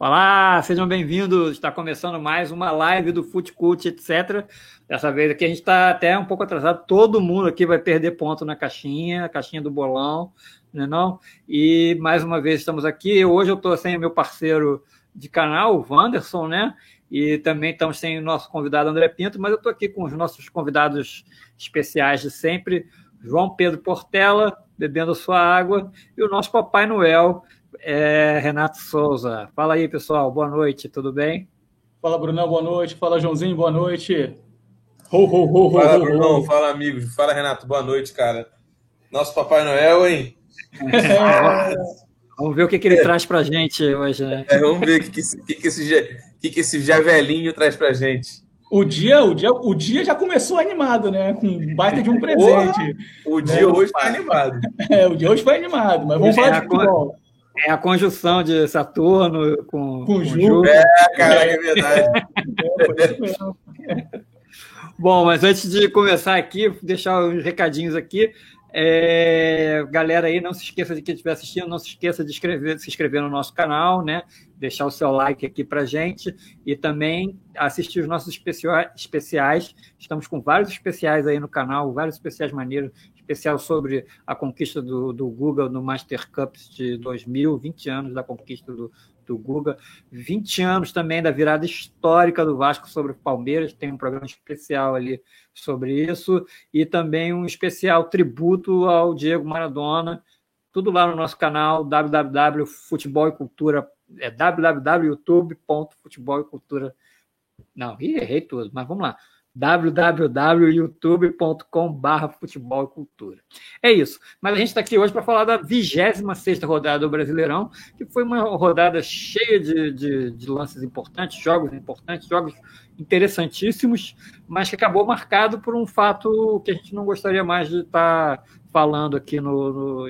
Olá, sejam bem-vindos. Está começando mais uma live do Foot Cult, etc. Dessa vez aqui a gente está até um pouco atrasado. Todo mundo aqui vai perder ponto na caixinha, a caixinha do bolão, né não? E mais uma vez estamos aqui. Hoje eu estou sem o meu parceiro de canal, o Wanderson, né? E também estamos sem o nosso convidado André Pinto, mas eu estou aqui com os nossos convidados especiais de sempre, João Pedro Portela, bebendo sua água, e o nosso Papai Noel, é, Renato Souza. Fala aí, pessoal. Boa noite, tudo bem? Fala, Brunão, boa noite. Fala, Joãozinho, boa noite. Ho, ho, ho, fala, Brunão. Fala, amigos. Fala, Renato. Boa noite, cara. Nosso Papai Noel, hein? É. Vamos ver o que, que ele é. traz pra gente hoje, né? É, vamos ver o que, que, esse, que, que, esse, que, que esse javelinho traz pra gente. O dia, o, dia, o dia já começou animado, né? Com um baita de um presente. o dia né? hoje foi animado. É, o dia hoje foi animado, mas vamos falar de futebol. É a conjunção de Saturno com, com, com Ju. É, cara, é verdade. Bom, mas antes de começar aqui, deixar os recadinhos aqui. É, galera aí, não se esqueça de quem estiver assistindo, não se esqueça de inscrever, se inscrever no nosso canal, né? Deixar o seu like aqui pra gente e também assistir os nossos especiais. Estamos com vários especiais aí no canal, vários especiais maneiros especial sobre a conquista do, do Google no Master Cups de 2000, 20 anos da conquista do, do Guga, 20 anos também da virada histórica do Vasco sobre o Palmeiras, tem um programa especial ali sobre isso, e também um especial tributo ao Diego Maradona, tudo lá no nosso canal www.futebol e cultura, é www.youtube.futebol e cultura. Não, errei tudo, mas vamos lá www.youtube.com.br futebol e cultura. É isso. Mas a gente está aqui hoje para falar da 26 rodada do Brasileirão, que foi uma rodada cheia de, de, de, lances importantes, jogos importantes, jogos interessantíssimos, mas que acabou marcado por um fato que a gente não gostaria mais de estar tá falando aqui no, no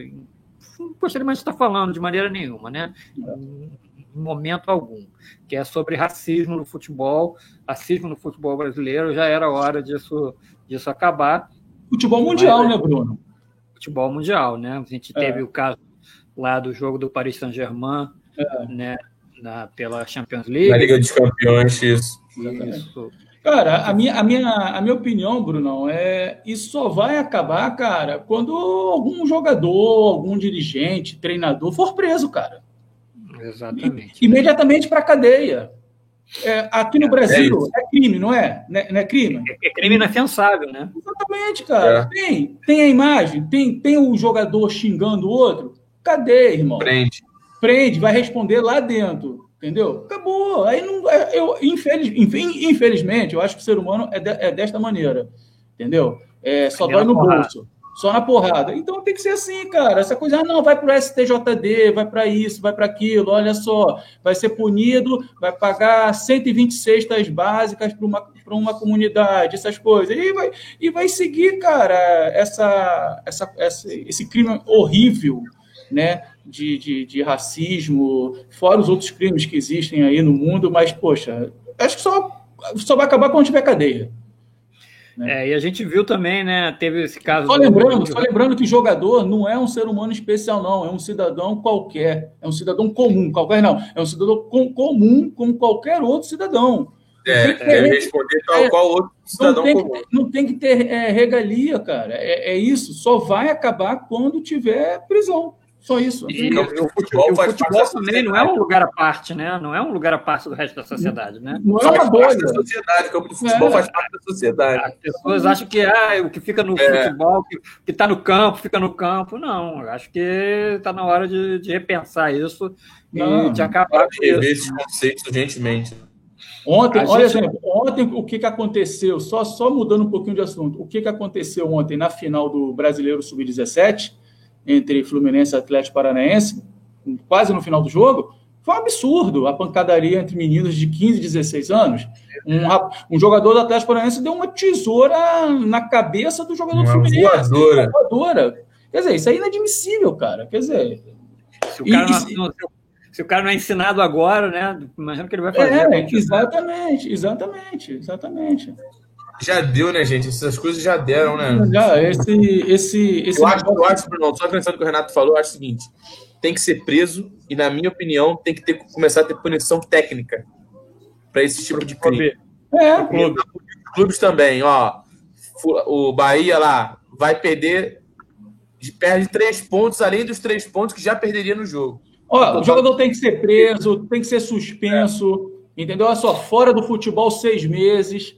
não gostaria mais de estar tá falando de maneira nenhuma, né? em momento algum, que é sobre racismo no futebol, racismo no futebol brasileiro, já era hora disso, disso acabar. Futebol mundial, Mas, né, Bruno? Futebol mundial, né? A gente é. teve o caso lá do jogo do Paris Saint-Germain, é. né, na, pela Champions League. Na Liga dos Campeões, isso. isso. Cara, a minha, a, minha, a minha opinião, Brunão, é isso só vai acabar, cara, quando algum jogador, algum dirigente, treinador for preso, cara. Exatamente. imediatamente para a cadeia. É, aqui no é, Brasil é, é, crime, não é? Não é, não é crime? É, é, crime inafiançável, né? Exatamente, cara. É. Tem, tem a imagem, tem, tem o jogador xingando o outro. Cadê, irmão? Prende. Prende, vai responder lá dentro. Entendeu? Acabou. Aí não. Eu, infeliz, infelizmente, eu acho que o ser humano é, de, é desta maneira. Entendeu? É, só vai no bolso só na porrada. Então tem que ser assim, cara. Essa coisa, ah, não, vai para o STJD, vai para isso, vai para aquilo, olha só, vai ser punido, vai pagar 120 cestas básicas para uma, uma comunidade, essas coisas. E vai, e vai seguir, cara, essa, essa, essa, esse crime horrível, né? De, de, de racismo, fora os outros crimes que existem aí no mundo, mas, poxa, acho que só, só vai acabar quando tiver cadeia. Né? É, e a gente viu também, né? Teve esse caso. Só lembrando, só lembrando que jogador não é um ser humano especial, não. É um cidadão qualquer. É um cidadão comum. Qualquer não. É um cidadão com, comum como qualquer outro cidadão. É, deve responder tal é, qual outro cidadão não comum. Que, não tem que ter é, regalia, cara. É, é isso. Só vai acabar quando tiver prisão. Só isso. E, e o futebol, o futebol também não é um lugar à parte, né? Não é um lugar à parte do resto da sociedade, né? Não é uma bolha. da sociedade, o campo de futebol é. faz parte da sociedade. As pessoas acham que ah, o que fica no é. futebol, que está no campo, fica no campo. Não, acho que está na hora de, de, repensar isso não, e de acabar com isso. esses conceitos urgentemente. Ontem, a olha, gente... ontem o que, que aconteceu, só, só mudando um pouquinho de assunto, o que, que aconteceu ontem na final do Brasileiro Sub-17, entre Fluminense e Atlético Paranaense, quase no final do jogo, foi um absurdo a pancadaria entre meninos de 15 e 16 anos. Um, um, jogador do Atlético Paranaense deu uma tesoura na cabeça do jogador uma do Fluminense. Voadora. Uma voadora. Quer dizer, isso é inadmissível, cara. Quer dizer. Se o cara, e, não, se o cara não é ensinado agora, né? Imagina que ele vai fazer. É, exatamente, exatamente, exatamente já deu, né, gente? Essas coisas já deram, né? Já, esse. esse, esse eu, acho, eu acho, Bruno, só pensando que o Renato falou, eu acho o seguinte: tem que ser preso e, na minha opinião, tem que ter, começar a ter punição técnica para esse tipo de crime. É, clube. Clubes também, ó. O Bahia lá vai perder, perde três pontos, além dos três pontos que já perderia no jogo. Ó, o jogador tem que ser preso, tem que ser suspenso, é. entendeu? Olha só, fora do futebol seis meses.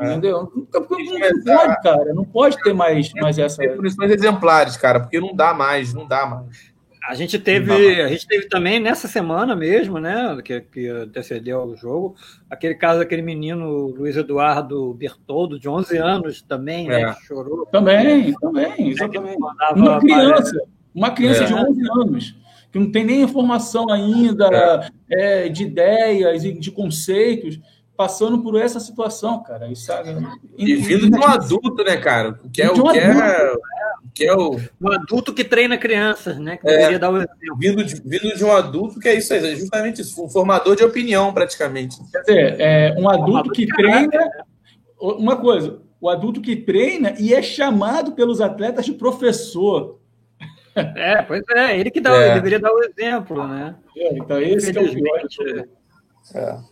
É. Entendeu? Não, não, pode, cara. Não pode ter mais, mais essa. Punições exemplares, cara, porque não dá mais, não dá mais. A gente teve, a gente teve também nessa semana mesmo, né, que, que antecedeu o jogo, aquele caso daquele menino Luiz Eduardo Bertoldo, de 11 anos também, né, é. né, que chorou. Também, também, exatamente. Uma criança, uma criança é. de 11 anos, que não tem nem informação ainda é. é de ideias e de conceitos, passando por essa situação, cara. Isso, é e vindo de um adulto, né, cara? Que é o um que é que é o. Um adulto que treina crianças, né? Que é, dar o exemplo. Vindo de, vindo de um adulto que é isso aí, é justamente isso, um formador de opinião, praticamente. Quer dizer, é um adulto que treina. Né? Uma coisa, o adulto que treina e é chamado pelos atletas de professor. É, pois é, ele que dá, é. deveria dar o exemplo, né? É, então, esse é o pior. É.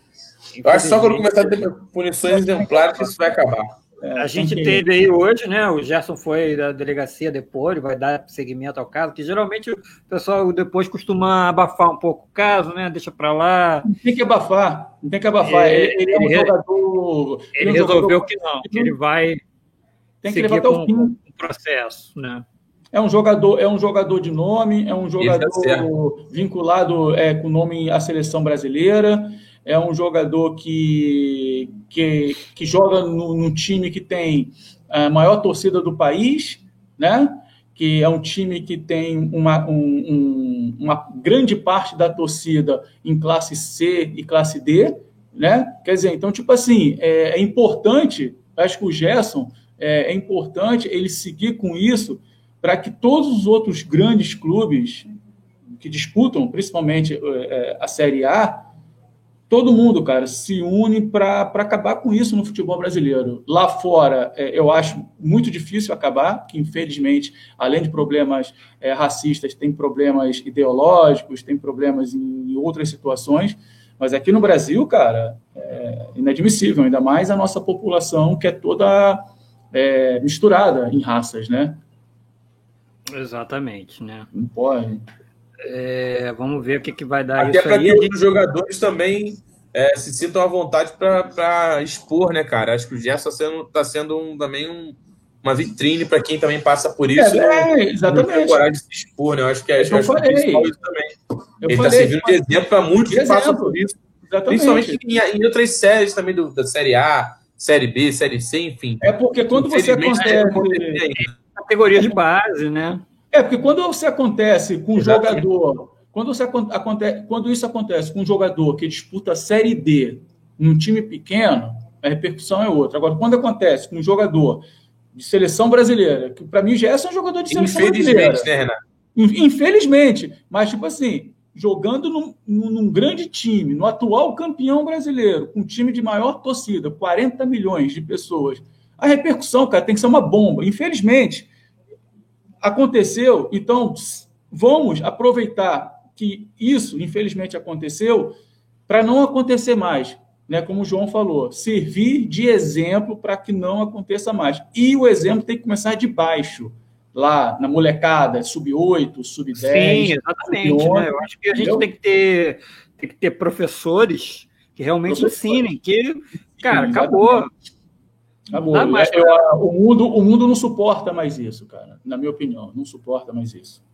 Eu acho que só quando começar a ter punições exemplares que isso vai acabar. É, a gente teve aí hoje, né? O Gerson foi da delegacia depois, vai dar seguimento ao caso, que geralmente o pessoal depois costuma abafar um pouco o caso, né? Deixa para lá. Não tem que abafar, não tem que abafar. É, ele, ele, é um ele, jogador. Ele, ele resolveu jogador... que não, que ele vai tem que levar até o fim. o processo, né? É um jogador, é um jogador de nome, é um jogador vinculado é, com nome à seleção brasileira é um jogador que, que, que joga no, num time que tem a maior torcida do país, né? que é um time que tem uma, um, um, uma grande parte da torcida em classe C e classe D, né? Quer dizer, então, tipo assim, é, é importante, acho que o Gerson é, é importante ele seguir com isso para que todos os outros grandes clubes que disputam, principalmente é, a Série A, todo mundo, cara, se une para acabar com isso no futebol brasileiro. Lá fora, é, eu acho muito difícil acabar, que infelizmente, além de problemas é, racistas, tem problemas ideológicos, tem problemas em, outras situações. Mas aqui no Brasil, cara, é inadmissível, ainda mais a nossa população que é toda é, misturada em raças, né? Exatamente, né? Não pode. É, vamos ver o que, que vai dar Até para que os jogadores também é, se sintam à vontade para expor, né, cara? Acho que o Gerson está sendo, tá sendo um, também um, uma vitrine para quem também passa por isso. É, né? é exatamente. coragem de se expor, né? Eu acho que é, eu acho falei. isso também. Eu Ele está servindo de exemplo para muitos que passam por isso. Exatamente. Principalmente em, em, outras séries também do, da Série A, Série B, Série C, enfim. É porque quando você acontece... É, categoria de base, né? É, porque quando você acontece com um jogador, quando, você, acontece, quando isso acontece com um jogador que disputa a Série D num time pequeno, a repercussão é outra. Agora, quando acontece com um jogador de seleção brasileira, que para mim já é um jogador de seleção brasileira. Infelizmente, né, Renato? Infelizmente, mas tipo assim, jogando num, num, grande time, no atual campeão brasileiro, com um time de maior torcida, 40 milhões de pessoas, a repercussão, cara, tem que ser uma bomba. Infelizmente, aconteceu, então vamos aproveitar que isso, infelizmente, aconteceu para não acontecer mais. Né, como o João falou, servir de exemplo para que não aconteça mais. E o exemplo tem que começar de baixo, lá na molecada, sub-8, sub-10. Sim, exatamente. Sub né? Eu acho que a gente tem que, ter, tem que ter professores que realmente ensinem, que, cara, Sim, acabou. Acabou. Mais eu, eu, o, mundo, o mundo não suporta mais isso, cara. Na minha opinião, não suporta mais isso.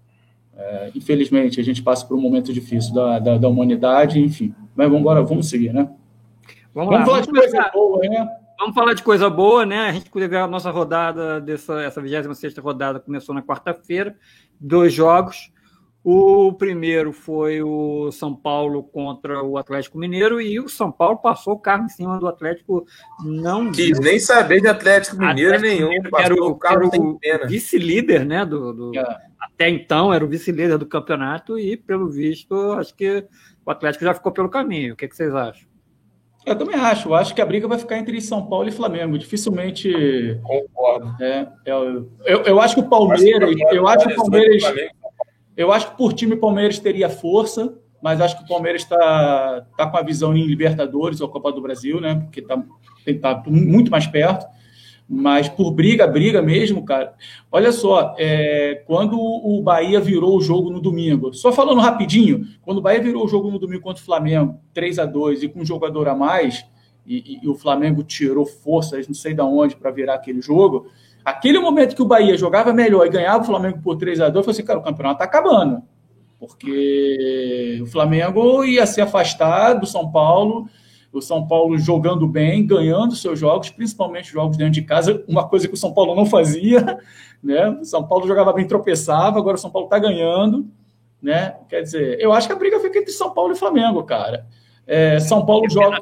É, infelizmente, a gente passa por um momento difícil da, da, da humanidade, enfim. Mas vamos embora, vamos seguir, né? Vamos, vamos lá, falar vamos de coisa boa, né? Vamos falar de coisa boa, né? A gente teve a nossa rodada, dessa, essa 26 rodada começou na quarta-feira, dois jogos. O primeiro foi o São Paulo contra o Atlético Mineiro e o São Paulo passou o carro em cima do Atlético. Não quis nem saber de Atlético Mineiro Atlético nenhum. Mineiro, era o, carro o vice-líder, né? Do, do é. Até então era o vice-líder do campeonato e, pelo visto, acho que o Atlético já ficou pelo caminho. O que, que vocês acham? Eu também acho. Eu acho que a briga vai ficar entre São Paulo e Flamengo. Dificilmente. Concordo. É, eu, eu, eu acho que o Palmeiras. Eu acho que o Palmeiras. Eu acho que por time o Palmeiras teria força, mas acho que o Palmeiras está tá com a visão em Libertadores ou Copa do Brasil, né? Porque está tá muito mais perto. Mas por briga, briga mesmo, cara. Olha só, é, quando o Bahia virou o jogo no domingo, só falando rapidinho, quando o Bahia virou o jogo no domingo contra o Flamengo, 3 a 2 e com um jogador a mais, e, e, e o Flamengo tirou forças, não sei de onde, para virar aquele jogo, aquele momento que o Bahia jogava melhor e ganhava o Flamengo por 3 a 2 eu falei assim, cara, o campeonato está acabando. Porque o Flamengo ia se afastar do São Paulo o São Paulo jogando bem, ganhando seus jogos, principalmente jogos dentro de casa, uma coisa que o São Paulo não fazia, né? O São Paulo jogava bem, tropeçava, agora o São Paulo está ganhando, né? Quer dizer, eu acho que a briga fica entre São Paulo e Flamengo, cara. É, São Paulo joga.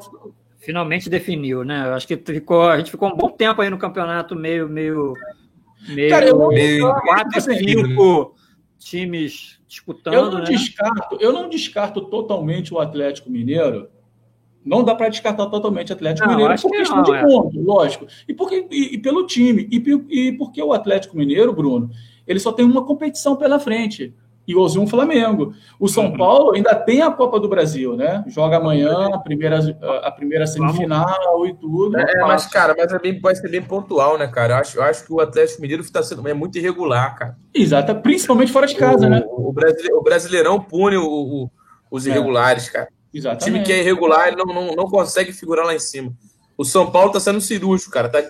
Finalmente definiu, né? Eu acho que ficou, a gente ficou um bom tempo aí no campeonato, meio, meio, meio, cara, eu, meio quatro, assim, cinco times disputando. Eu não né? descarto, eu não descarto totalmente o Atlético Mineiro não dá para descartar totalmente o Atlético não, Mineiro por questão não, de é. ponto, lógico. E, porque, e, e pelo time. E, e, porque o Atlético Mineiro, Bruno, ele só tem uma competição pela frente. E um Flamengo. O São uhum. Paulo ainda tem a Copa do Brasil, né? Joga amanhã a primeira, a primeira semifinal e tudo. É, mas, cara, mas é bem, pode ser bem pontual, né, cara? Eu acho, eu acho que o Atlético Mineiro está sendo é muito irregular, cara. Exato, principalmente fora de casa, o, né? O, brasileirão, o Brasileirão pune o, o, os é. irregulares, é. cara. Exatamente. O time que é irregular, ele não, não, não consegue figurar lá em cima. O São Paulo tá sendo cirúrgico, cara. Tá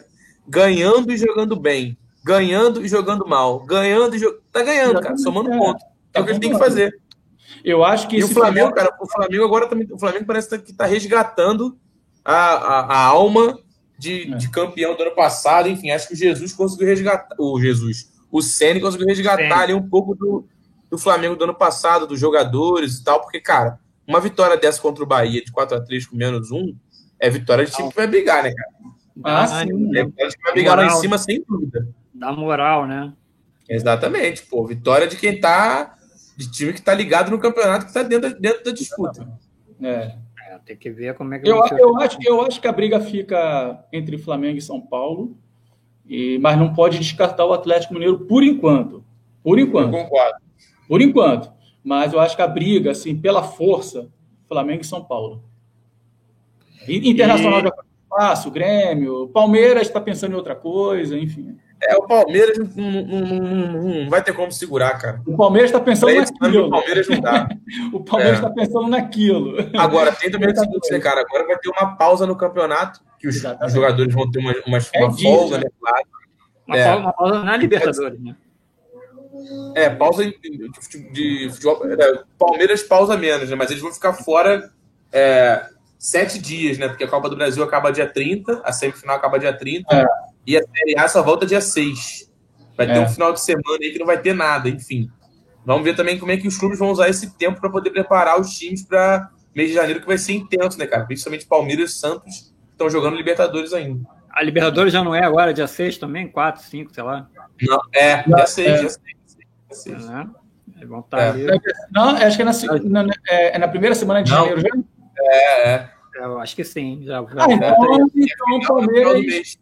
ganhando e jogando bem. Ganhando e jogando mal. Ganhando e jogando. Tá ganhando, cara. Somando é. ponto. É o que ele tem que fazer. Eu acho que. E o Flamengo, cara, o Flamengo agora também. O Flamengo parece que tá resgatando a, a, a alma de, é. de, campeão do ano passado. Enfim, acho que o Jesus conseguiu resgatar. O Jesus. O Ceni conseguiu resgatar ali um pouco do, do Flamengo do ano passado, dos jogadores e tal, porque, cara, uma vitória dessa contra o Bahia de 4x3 com menos um é vitória de time que vai brigar, né, cara? Ah, sim. É vitória de que vai brigar moral, lá em cima sem dúvida. Dá moral, né? Exatamente, pô. Vitória de quem tá. De time que tá ligado no campeonato, que tá dentro, dentro da disputa. É. é. Tem que ver como é que eu, eu acho Eu acho que a briga fica entre Flamengo e São Paulo, e, mas não pode descartar o Atlético Mineiro por enquanto. Por enquanto. Eu concordo. Por enquanto. Mas eu acho que a briga, assim, pela força, Flamengo e São Paulo. Internacional e... já foi fácil, Grêmio, Palmeiras está pensando em outra coisa, enfim. É, o Palmeiras não, não, não, não vai ter como segurar, cara. O Palmeiras está pensando naquilo. O Palmeiras não dá. o Palmeiras está é. pensando naquilo. Agora, tem também o seguinte, né, cara? Agora vai ter uma pausa no campeonato, que os, os jogadores vão ter uma, uma, é uma folga, né? Claro. Uma, é. pausa, uma pausa na Libertadores, né? É, pausa de, de, futebol. É, Palmeiras pausa menos, né? Mas eles vão ficar fora é, sete dias, né? Porque a Copa do Brasil acaba dia 30, a semifinal acaba dia 30, é. E a Série A só volta dia 6. Vai ter é. um final de semana aí que não vai ter nada, enfim. Vamos ver também como é que os clubes vão usar esse tempo para poder preparar os times para mês de janeiro, que vai ser intenso, né, cara? Principalmente Palmeiras e Santos estão jogando Libertadores ainda. A Libertadores já não é agora, dia 6 também? 4, 5, sei lá. Não, é, dia 6, é. dia 6. Né? Vão estar tá é. Não, acho que é na, na, é, é na primeira semana de não. janeiro já? É, é. Eu acho que sim. Já, já ah, então, então, Palmeiras,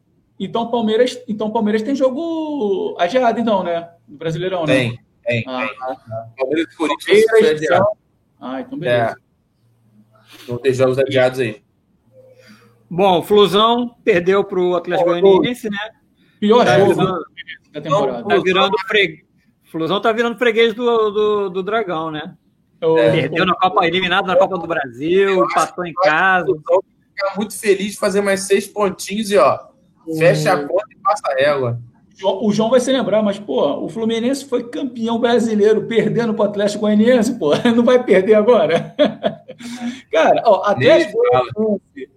então, Palmeiras, então Palmeiras tem jogo adiado, então, né? No Brasileirão, né? Tem, tem. Ah, tem. Palmeiras e Corinthians então... Ah, então beleza. É. Vão ter jogos adiados aí. Bom, o Flusão perdeu para o Atlético Goianiense, né? Pior tá jogo virando, da temporada. Tá virando freguês Flusão tá virando freguês do, do, do Dragão, né? É, Perdeu na Copa, eliminado na Copa do Brasil, empatou em casa. Fica muito feliz de fazer mais seis pontinhos e ó, fecha a conta e passa a régua. O João vai se lembrar, mas, pô, o Fluminense foi campeão brasileiro, perdendo para o Atlético Goianiense, pô, não vai perder agora? Cara, ó, Atlético Goianiense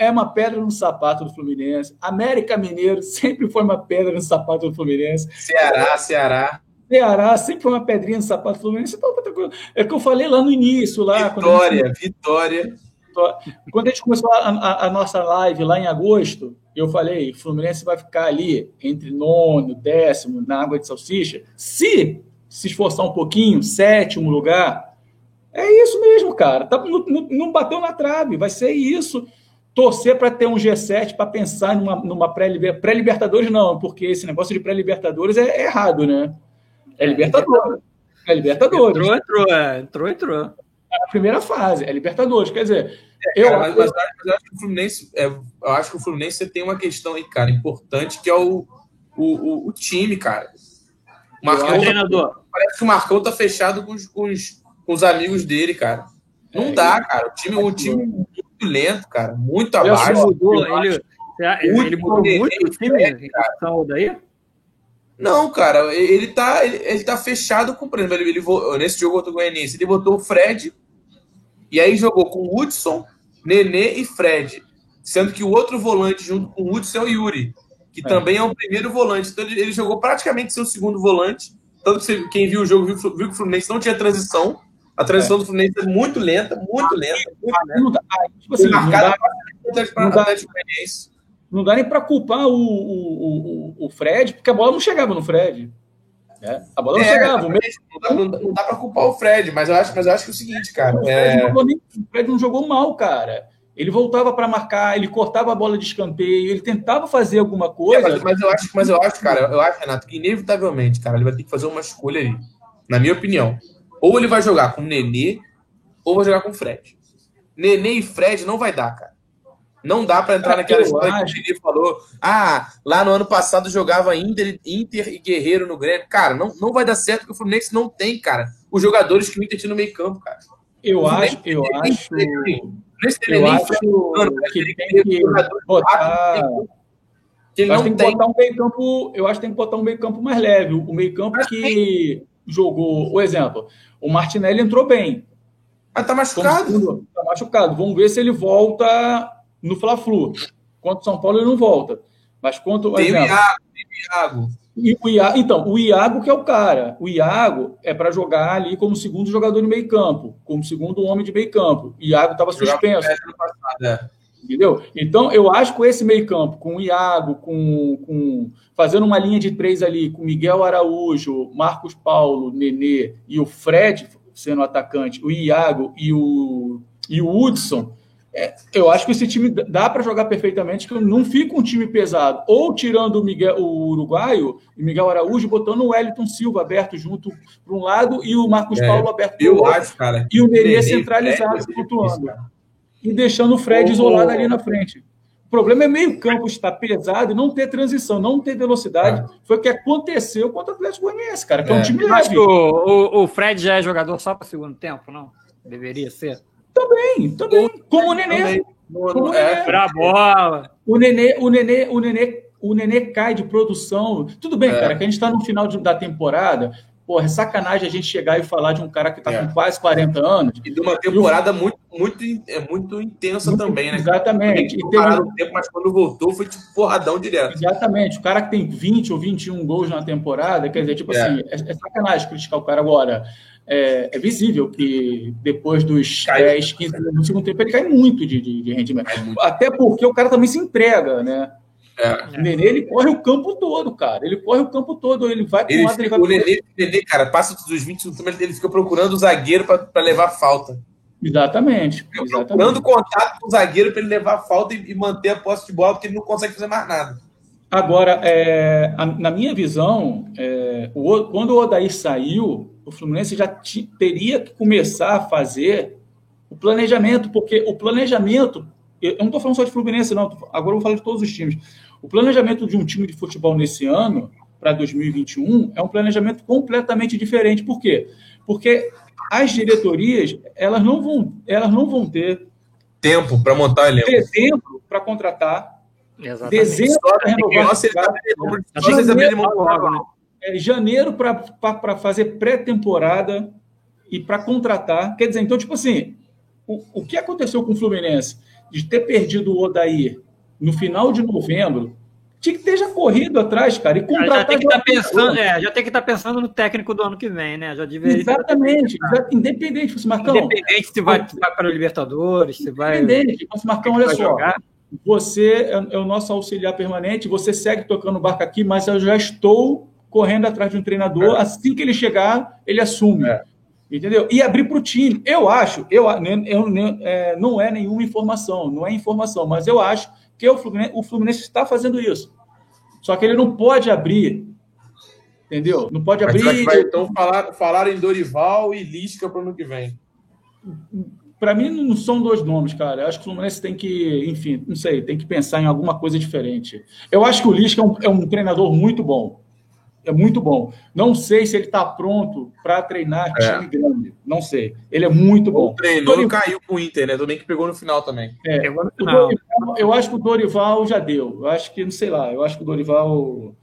é uma pedra no sapato do Fluminense. América Mineiro sempre foi uma pedra no sapato do Fluminense. Ceará, Ceará. Ceará sempre foi uma pedrinha no sapato do Fluminense. Então, tá é o que eu falei lá no início. Lá, vitória, gente... vitória. Quando a gente começou a, a, a, nossa live lá em agosto, eu falei: Fluminense vai ficar ali entre nono, décimo, na água de salsicha. Se se esforçar um pouquinho, sétimo lugar. É isso mesmo, cara. Tá, não, não bateu na trave, vai ser isso torcer para ter um G7 para pensar numa, numa pré-libertadores, pré não, porque esse negócio de pré-libertadores é, é, errado, né? É Libertadores. É Libertadores. Entrou, entrou, é. entrou, entrou. É a primeira fase, é Libertadores. Quer dizer, é, cara, eu, mas, mas, eu acho que o Fluminense, é, eu acho que o Fluminense tem uma questão aí, cara, importante, que é o, o, o, o time, cara. O Marcão, treinador. Parece que o Marcão tá fechado com os, com os, com os amigos dele, cara. Não é, dá, cara. O time, o time muito lento, cara. Muito abaixo. Mudou, ele, ele mudou muito o time em relação daí? Não, cara, ele tá, ele, ele tá fechado com, por exemplo, ele, ele, nesse jogo contra o Goianiense, ele botou o Fred, e aí jogou com Hudson, Nenê e Fred. Sendo que o outro volante junto com o Hudson é o Yuri, que é. também é o primeiro volante. Então ele, ele jogou praticamente seu segundo volante. Tanto que quem viu o jogo viu, viu que o Fluminense não tinha transição. A transição é. do Fluminense é muito lenta, muito lenta, muito lenta. Tipo assim, não dá, não dá, não dá nem para culpar o, o, o, o, Fred, porque a bola não chegava no Fred. Né? A bola não é, chegava. Não dá, não, não dá para culpar o Fred, mas eu acho, mas eu acho que é o seguinte, cara. É... O, Fred não jogou mal, cara. Ele voltava para marcar, ele cortava a bola de escanteio, ele tentava fazer alguma coisa. É, mas, mas, eu acho, mas eu acho, cara, eu acho, Renato, que inevitavelmente, cara, ele vai ter que fazer uma escolha ali, na minha opinião. Ou ele vai jogar com Nenê, ou vai jogar com Fred. Nenê e Fred não vai dar, cara. Não dá para entrar naquela história acho. que o Giri falou. Ah, lá no ano passado jogava Inter, Inter e Guerreiro no Grêmio. Cara, não, não vai dar certo porque o Fluminense não tem, cara, os jogadores que o Inter tinha no meio campo, cara. Eu acho, eu acho. Eu acho que tem que botar. Que ele não tem, que botar um meio campo. Eu acho que tem que botar um meio campo mais leve. O meio campo que jogou, o exemplo, o Martinelli entrou bem. Mas tá machucado. Tá machucado. Vamos ver se ele volta no Fla-Flu. Contra o São Paulo ele não volta. Mas quanto. Tem exemplo, o Iago, tem o Iago. E o Iago. Então, o Iago que é o cara. O Iago é para jogar ali como segundo jogador no meio campo, como segundo homem de meio campo. O Iago estava suspenso. Passado, é. Entendeu? Então, eu acho que esse meio campo, com o Iago, com, com fazendo uma linha de três ali, com Miguel Araújo, Marcos Paulo, Nenê e o Fred sendo atacante, o Iago e o, e o Hudson, é, eu acho que esse time dá para jogar perfeitamente, que não fica um time pesado. Ou tirando o, Miguel, o uruguaio, o Miguel Araújo, botando o Wellington Silva aberto junto para um lado e o Marcos é, Paulo aberto para o outro. Eu acho, cara. E o Nenê centralizado, é flutuando. E deixando o Fred oh, isolado ali na frente. O problema é meio campo estar pesado e não ter transição, não ter velocidade. É. Foi o que aconteceu contra o Atlético Goianiense, cara, que é, um é. time leve. Acho que o, o, o Fred já é jogador só para segundo tempo, não? Deveria ser. Também, também. Como o Nenê. Como é, pra bola. O Nenê, o Nenê, o Nenê, o Nenê cai de produção. Tudo bem, é. cara, que a gente está no final de, da temporada. Porra, é sacanagem a gente chegar e falar de um cara que está é. com quase 40 anos. E de uma temporada muito, muito, é muito intensa muito, também, né? Exatamente. E teve... um tempo, mas quando voltou foi tipo porradão direto. Exatamente. O cara que tem 20 ou 21 gols na temporada, quer dizer, tipo é. assim, é, é sacanagem criticar o cara agora é, é, visível que depois dos cai. 10, 15 minutos do segundo tempo ele cai muito de, de, de rendimento. Até porque o cara também se entrega, né? É. O Nenê, ele corre o campo todo, cara. Ele corre o campo todo. Ele vai para um lado, ele vai O Nenê, Nenê, cara, passa dos 20 minutos, ele fica procurando o zagueiro para levar falta. Exatamente. exatamente. Procurando contato com o zagueiro para ele levar falta e, e, manter a posse de bola, porque ele não consegue fazer mais nada. Agora, é, a, na minha visão, é, o, quando o Odair saiu, o Fluminense já teria que começar a fazer o planejamento, porque o planejamento, eu não estou falando só de Fluminense, não, agora eu vou falar de todos os times. O planejamento de um time de futebol nesse ano, para 2021, é um planejamento completamente diferente. Por quê? Porque as diretorias, elas não vão, elas não vão ter tempo para montar elenco. Dezembro para contratar. Exatamente. Dezembro para renovar. Nossa, ele tá, é, janeiro para fazer pré-temporada e para contratar. Quer dizer, então, tipo assim, o, o que aconteceu com o Fluminense de ter perdido o Odair no final de novembro, tinha que ter já corrido atrás, cara, e contratar. Já tem que estar tá pensando, é, já tem que estar tá pensando no técnico do ano que vem, né? Já deveria. Exatamente, já, independente, fosse Marcão. Independente se vai, vai para o Libertadores, se vai. Independente, fosse Marcão, olha só. Jogar. Você é, é o nosso auxiliar permanente, você segue tocando barco aqui, mas eu já estou correndo atrás de um treinador. É. Assim que ele chegar, ele assume. É. Entendeu? E abrir para o time. Eu acho, eu, eu, eu é, não é nenhuma informação, não é informação, mas eu acho que o Fluminense, o Fluminense está fazendo isso. Só que ele não pode abrir Entendeu? Não pode abrir. Vai, então falar, falar em Dorival e Lisca para o ano que vem. Para mim, não são dois nomes, cara. Eu acho que o Fluminense tem que, enfim, não sei, tem que pensar em alguma coisa diferente. Eu acho que o Lisca é um, é um treinador muito bom. É muito bom. Não sei se ele está pronto para treinar é. time grande. Não sei. Ele é muito bom. O treinou Dorival... caiu com o Inter, né? Também que pegou no final também. É, final. Dorival, eu acho que o Dorival já deu. Eu acho que, não sei lá, eu acho que o Dorival,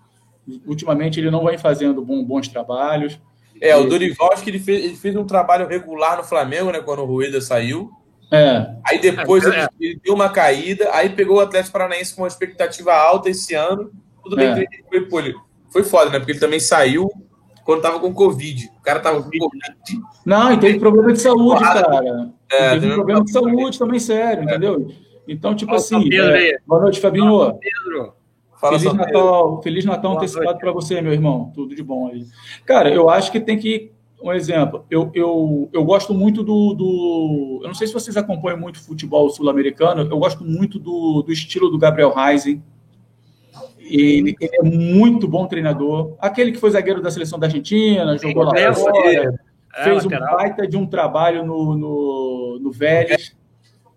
ultimamente, ele não vai fazendo bons trabalhos. É, o Dorival, acho que ele fez, ele fez um trabalho regular no Flamengo, né? Quando o Rueda saiu. É. Aí depois é, é. ele deu uma caída, aí pegou o Atlético Paranaense com uma expectativa alta esse ano. Tudo bem é. que ele foi, pô, ele foi foda, né? Porque ele também saiu quando tava com Covid. O cara tava com Covid. Não, e teve problema de saúde, cara. É, teve um problema de saúde também, sério, é. entendeu? Então, tipo Olha assim. É... Boa noite, Fabinho. Pedro. Fala Feliz Natal, Feliz Natal antecipado para você, meu irmão. Tudo de bom aí. Cara, eu acho que tem que. Um exemplo, eu, eu, eu gosto muito do, do. Eu não sei se vocês acompanham muito futebol sul-americano, eu gosto muito do, do estilo do Gabriel Ele, ele, é muito bom treinador. Aquele que foi zagueiro da seleção da Argentina, jogou lá fora, fez um baita de um trabalho no, no, no Vélez.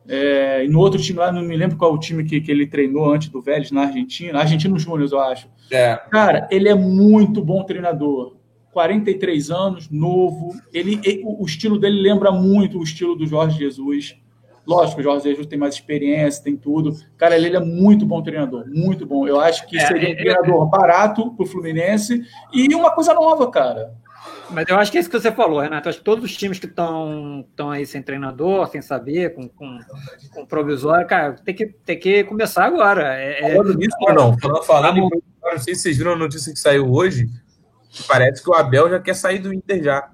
É, e no outro time lá, não me lembro qual o time que, que ele treinou antes do Vélez, na Argentina. Argentino Júnior, eu acho. É. Cara, ele é muito bom treinador. 43 anos, novo. Ele, ele, o estilo dele lembra muito o estilo do Jorge Jesus. Lógico, o Jorge Jesus tem mais experiência, tem tudo. Cara, ele é muito bom treinador, muito bom. Eu acho que é, seria um treinador barato para o Fluminense e uma coisa nova, cara. Mas eu acho que é isso que você falou, Renato. Acho que todos os times que estão aí sem treinador, sem saber, com, com, com provisório, cara, tem que, tem que começar agora. É, é falando nisso, é, não, falando, falando não sei se vocês viram a notícia que saiu hoje, que parece que o Abel já quer sair do Inter já.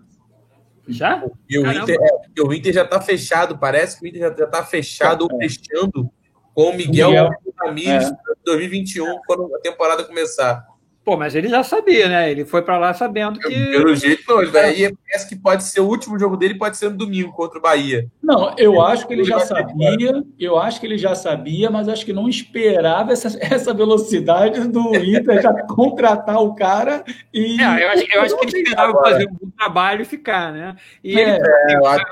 Já? E o, Inter, é, o Inter já está fechado, parece que o Inter já está fechado ou fechando com o Miguel, Miguel. Ramírez é. 2021, quando a temporada começar. Pô, mas ele já sabia, né? Ele foi para lá sabendo que. Pelo jeito, não. Ele vai, é. parece que pode ser o último jogo dele, pode ser no domingo contra o Bahia. Não, eu acho que ele já sabia. Eu acho que ele já sabia, mas acho que não esperava essa, essa velocidade do Inter já contratar o cara e. É, eu acho, eu acho que ele esperava fazer um bom trabalho e ficar, né? E é,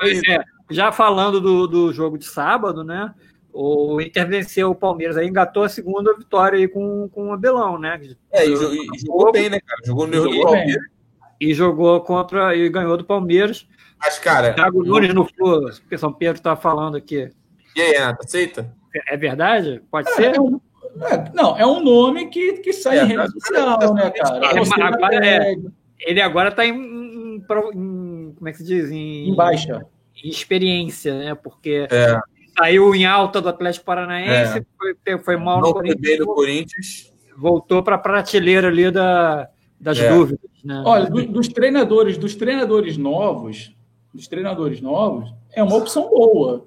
ele, é, já falando do, do jogo de sábado, né? O Inter venceu o Palmeiras, aí engatou a segunda vitória aí com, com o Abelão, né? É, e, jogou, e jogou bem, né, cara? Jogou no jogou Palmeiras. E jogou contra e ganhou do Palmeiras. Mas, cara. Thiago Nunes no Flu, que São Pedro tá falando aqui. E aí, Renato, aceita? É verdade? Pode é, ser? É um, é, não, é um nome que, que sai é, em rede social, né, cara? Ele agora, é, ele agora tá em, em, em, Como é que se diz? Em, em baixa. Em experiência, né? Porque. É saiu em alta do Atlético Paranaense, é. foi, foi mal no Corinthians, no Corinthians. Voltou para a prateleira ali da, das é. dúvidas. Né? Olha, do, dos treinadores, dos treinadores novos, dos treinadores novos, é uma opção boa.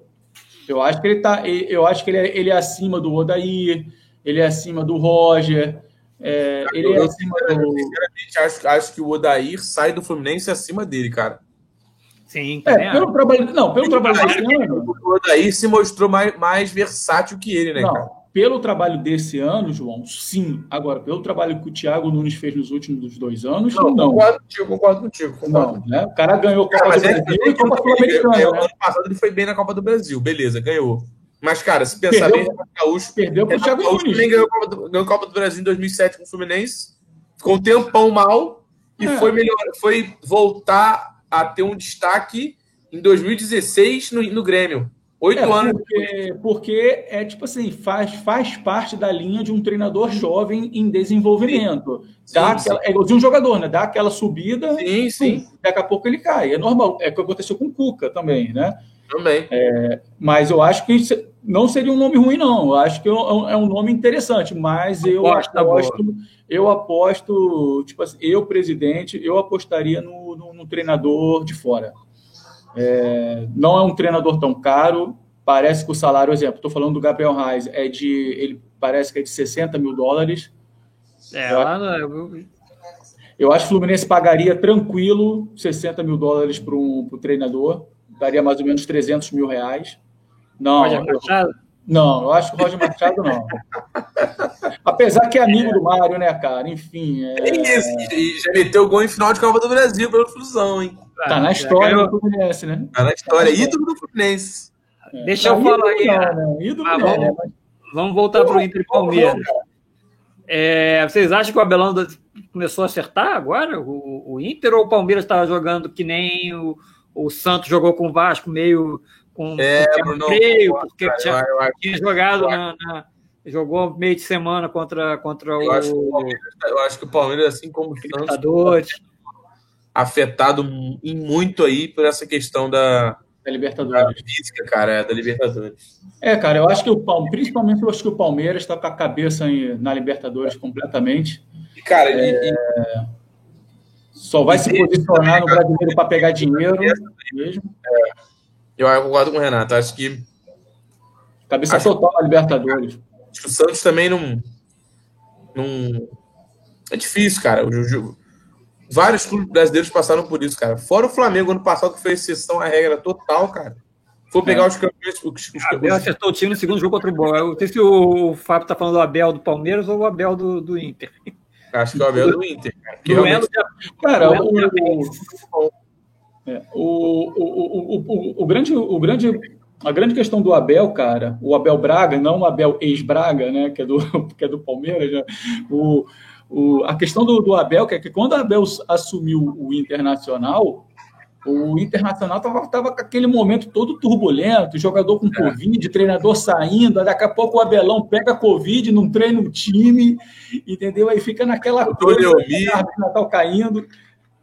Eu acho que ele tá, eu acho que ele é, ele é acima do Odair, ele é acima do Roger. É, ele é acima do. Sinceramente, acho, acho que o Odair sai do Fluminense acima dele, cara. Sim, é, pelo trabalho, não, pelo trabalho desse ano. O daí se mostrou mais, mais versátil que ele, né, não, cara? Pelo trabalho desse ano, João, sim. Agora, pelo trabalho que o Thiago Nunes fez nos últimos dois anos, não. não. Concordo contigo, concordo contigo. Concordo. Não, né? O cara ganhou a Copa cara, do é Brasil é, e Copa Sul-Americana. É, né? Ano passado ele foi bem na Copa do Brasil, beleza, ganhou. Mas, cara, se pensar perdeu, bem, Gaúcho. Perdeu para o Thiago Nunes. também ganhou a, Copa do, ganhou a Copa do Brasil em 2007 com o Fluminense. Ficou um tempão mal e é. foi melhor, foi voltar a ter um destaque em 2016 no, no Grêmio. Oito é, anos. Porque, porque, é tipo assim, faz, faz parte da linha de um treinador jovem em desenvolvimento. Sim, Dá sim, aquela, sim. É de um jogador, né? Dá aquela subida, sim, sim. Daqui a pouco ele cai. É normal. É o que aconteceu com o Cuca também, né? Também. É, mas eu acho que não seria um nome ruim, não. Eu acho que é um, é um nome interessante, mas eu Aposta aposto, eu aposto, tipo assim, eu, presidente, eu apostaria no, no, no treinador de fora. É, não é um treinador tão caro. Parece que o salário, exemplo, estou falando do Gabriel Reis, é de. Ele parece que é de 60 mil dólares. É, eu, lá no... eu acho que o Fluminense pagaria tranquilo 60 mil dólares para um treinador. Daria mais ou menos 300 mil reais. Não, eu, Não, eu acho que o Roger Machado não. Apesar que é amigo do Mário, né, cara? Enfim. É, é isso, e já meteu gol em final de Copa do Brasil pelo Flusão, hein? Tá na história do Fluminense, né? Tá na história, ídolo do Fluminense. É. Deixa eu falar aí. Não, né? ah, vamos, né? vamos voltar para o Inter e Palmeiras. É, vocês acham que o Abelão começou a acertar agora? O, o Inter ou o Palmeiras estava jogando que nem o, o Santos jogou com o Vasco, meio com, é, com freio, porque cara, tinha, eu, eu, tinha jogado eu, na, na, jogou meio de semana contra, contra o, acho o eu acho que o Palmeiras, assim como o Santos, afetado em muito aí por essa questão da, da Libertadores. Da física, cara, é, da Libertadores. É, cara, eu acho que o Palmeiras, principalmente eu acho que o Palmeiras está com a cabeça na Libertadores completamente. Cara, é... e, só vai se posicionar no brasileiro para pegar dinheiro mesmo. É. Eu concordo com o Renato. Acho que. Cabeça acho, total na Libertadores. Acho que o Santos também não. não... É difícil, cara. O, o, vários clubes brasileiros passaram por isso, cara. Fora o Flamengo, ano passado, que fez exceção à regra total, cara. For pegar é. os campeões. Os, os Abel acertou o time no segundo jogo contra o Boa. Eu não sei se o, Fábio tá falando do Abel do Palmeiras ou o Abel do, do Inter. Acho que é o Abel do Inter. Cara, realmente... cara o, o, é, o, o, o, o, grande, o grande, a grande questão do Abel, cara, o Abel Braga, não o Abel ex-Braga, né, que é do, que é do Palmeiras, né? o, o, a questão do, do Abel, que é que quando o Abel assumiu o Internacional, o Internacional estava com aquele momento todo turbulento, jogador com é. Covid, treinador saindo, daqui a pouco o Abelão pega Covid, não treina o time, entendeu? Aí fica naquela coisa, o Natal caindo.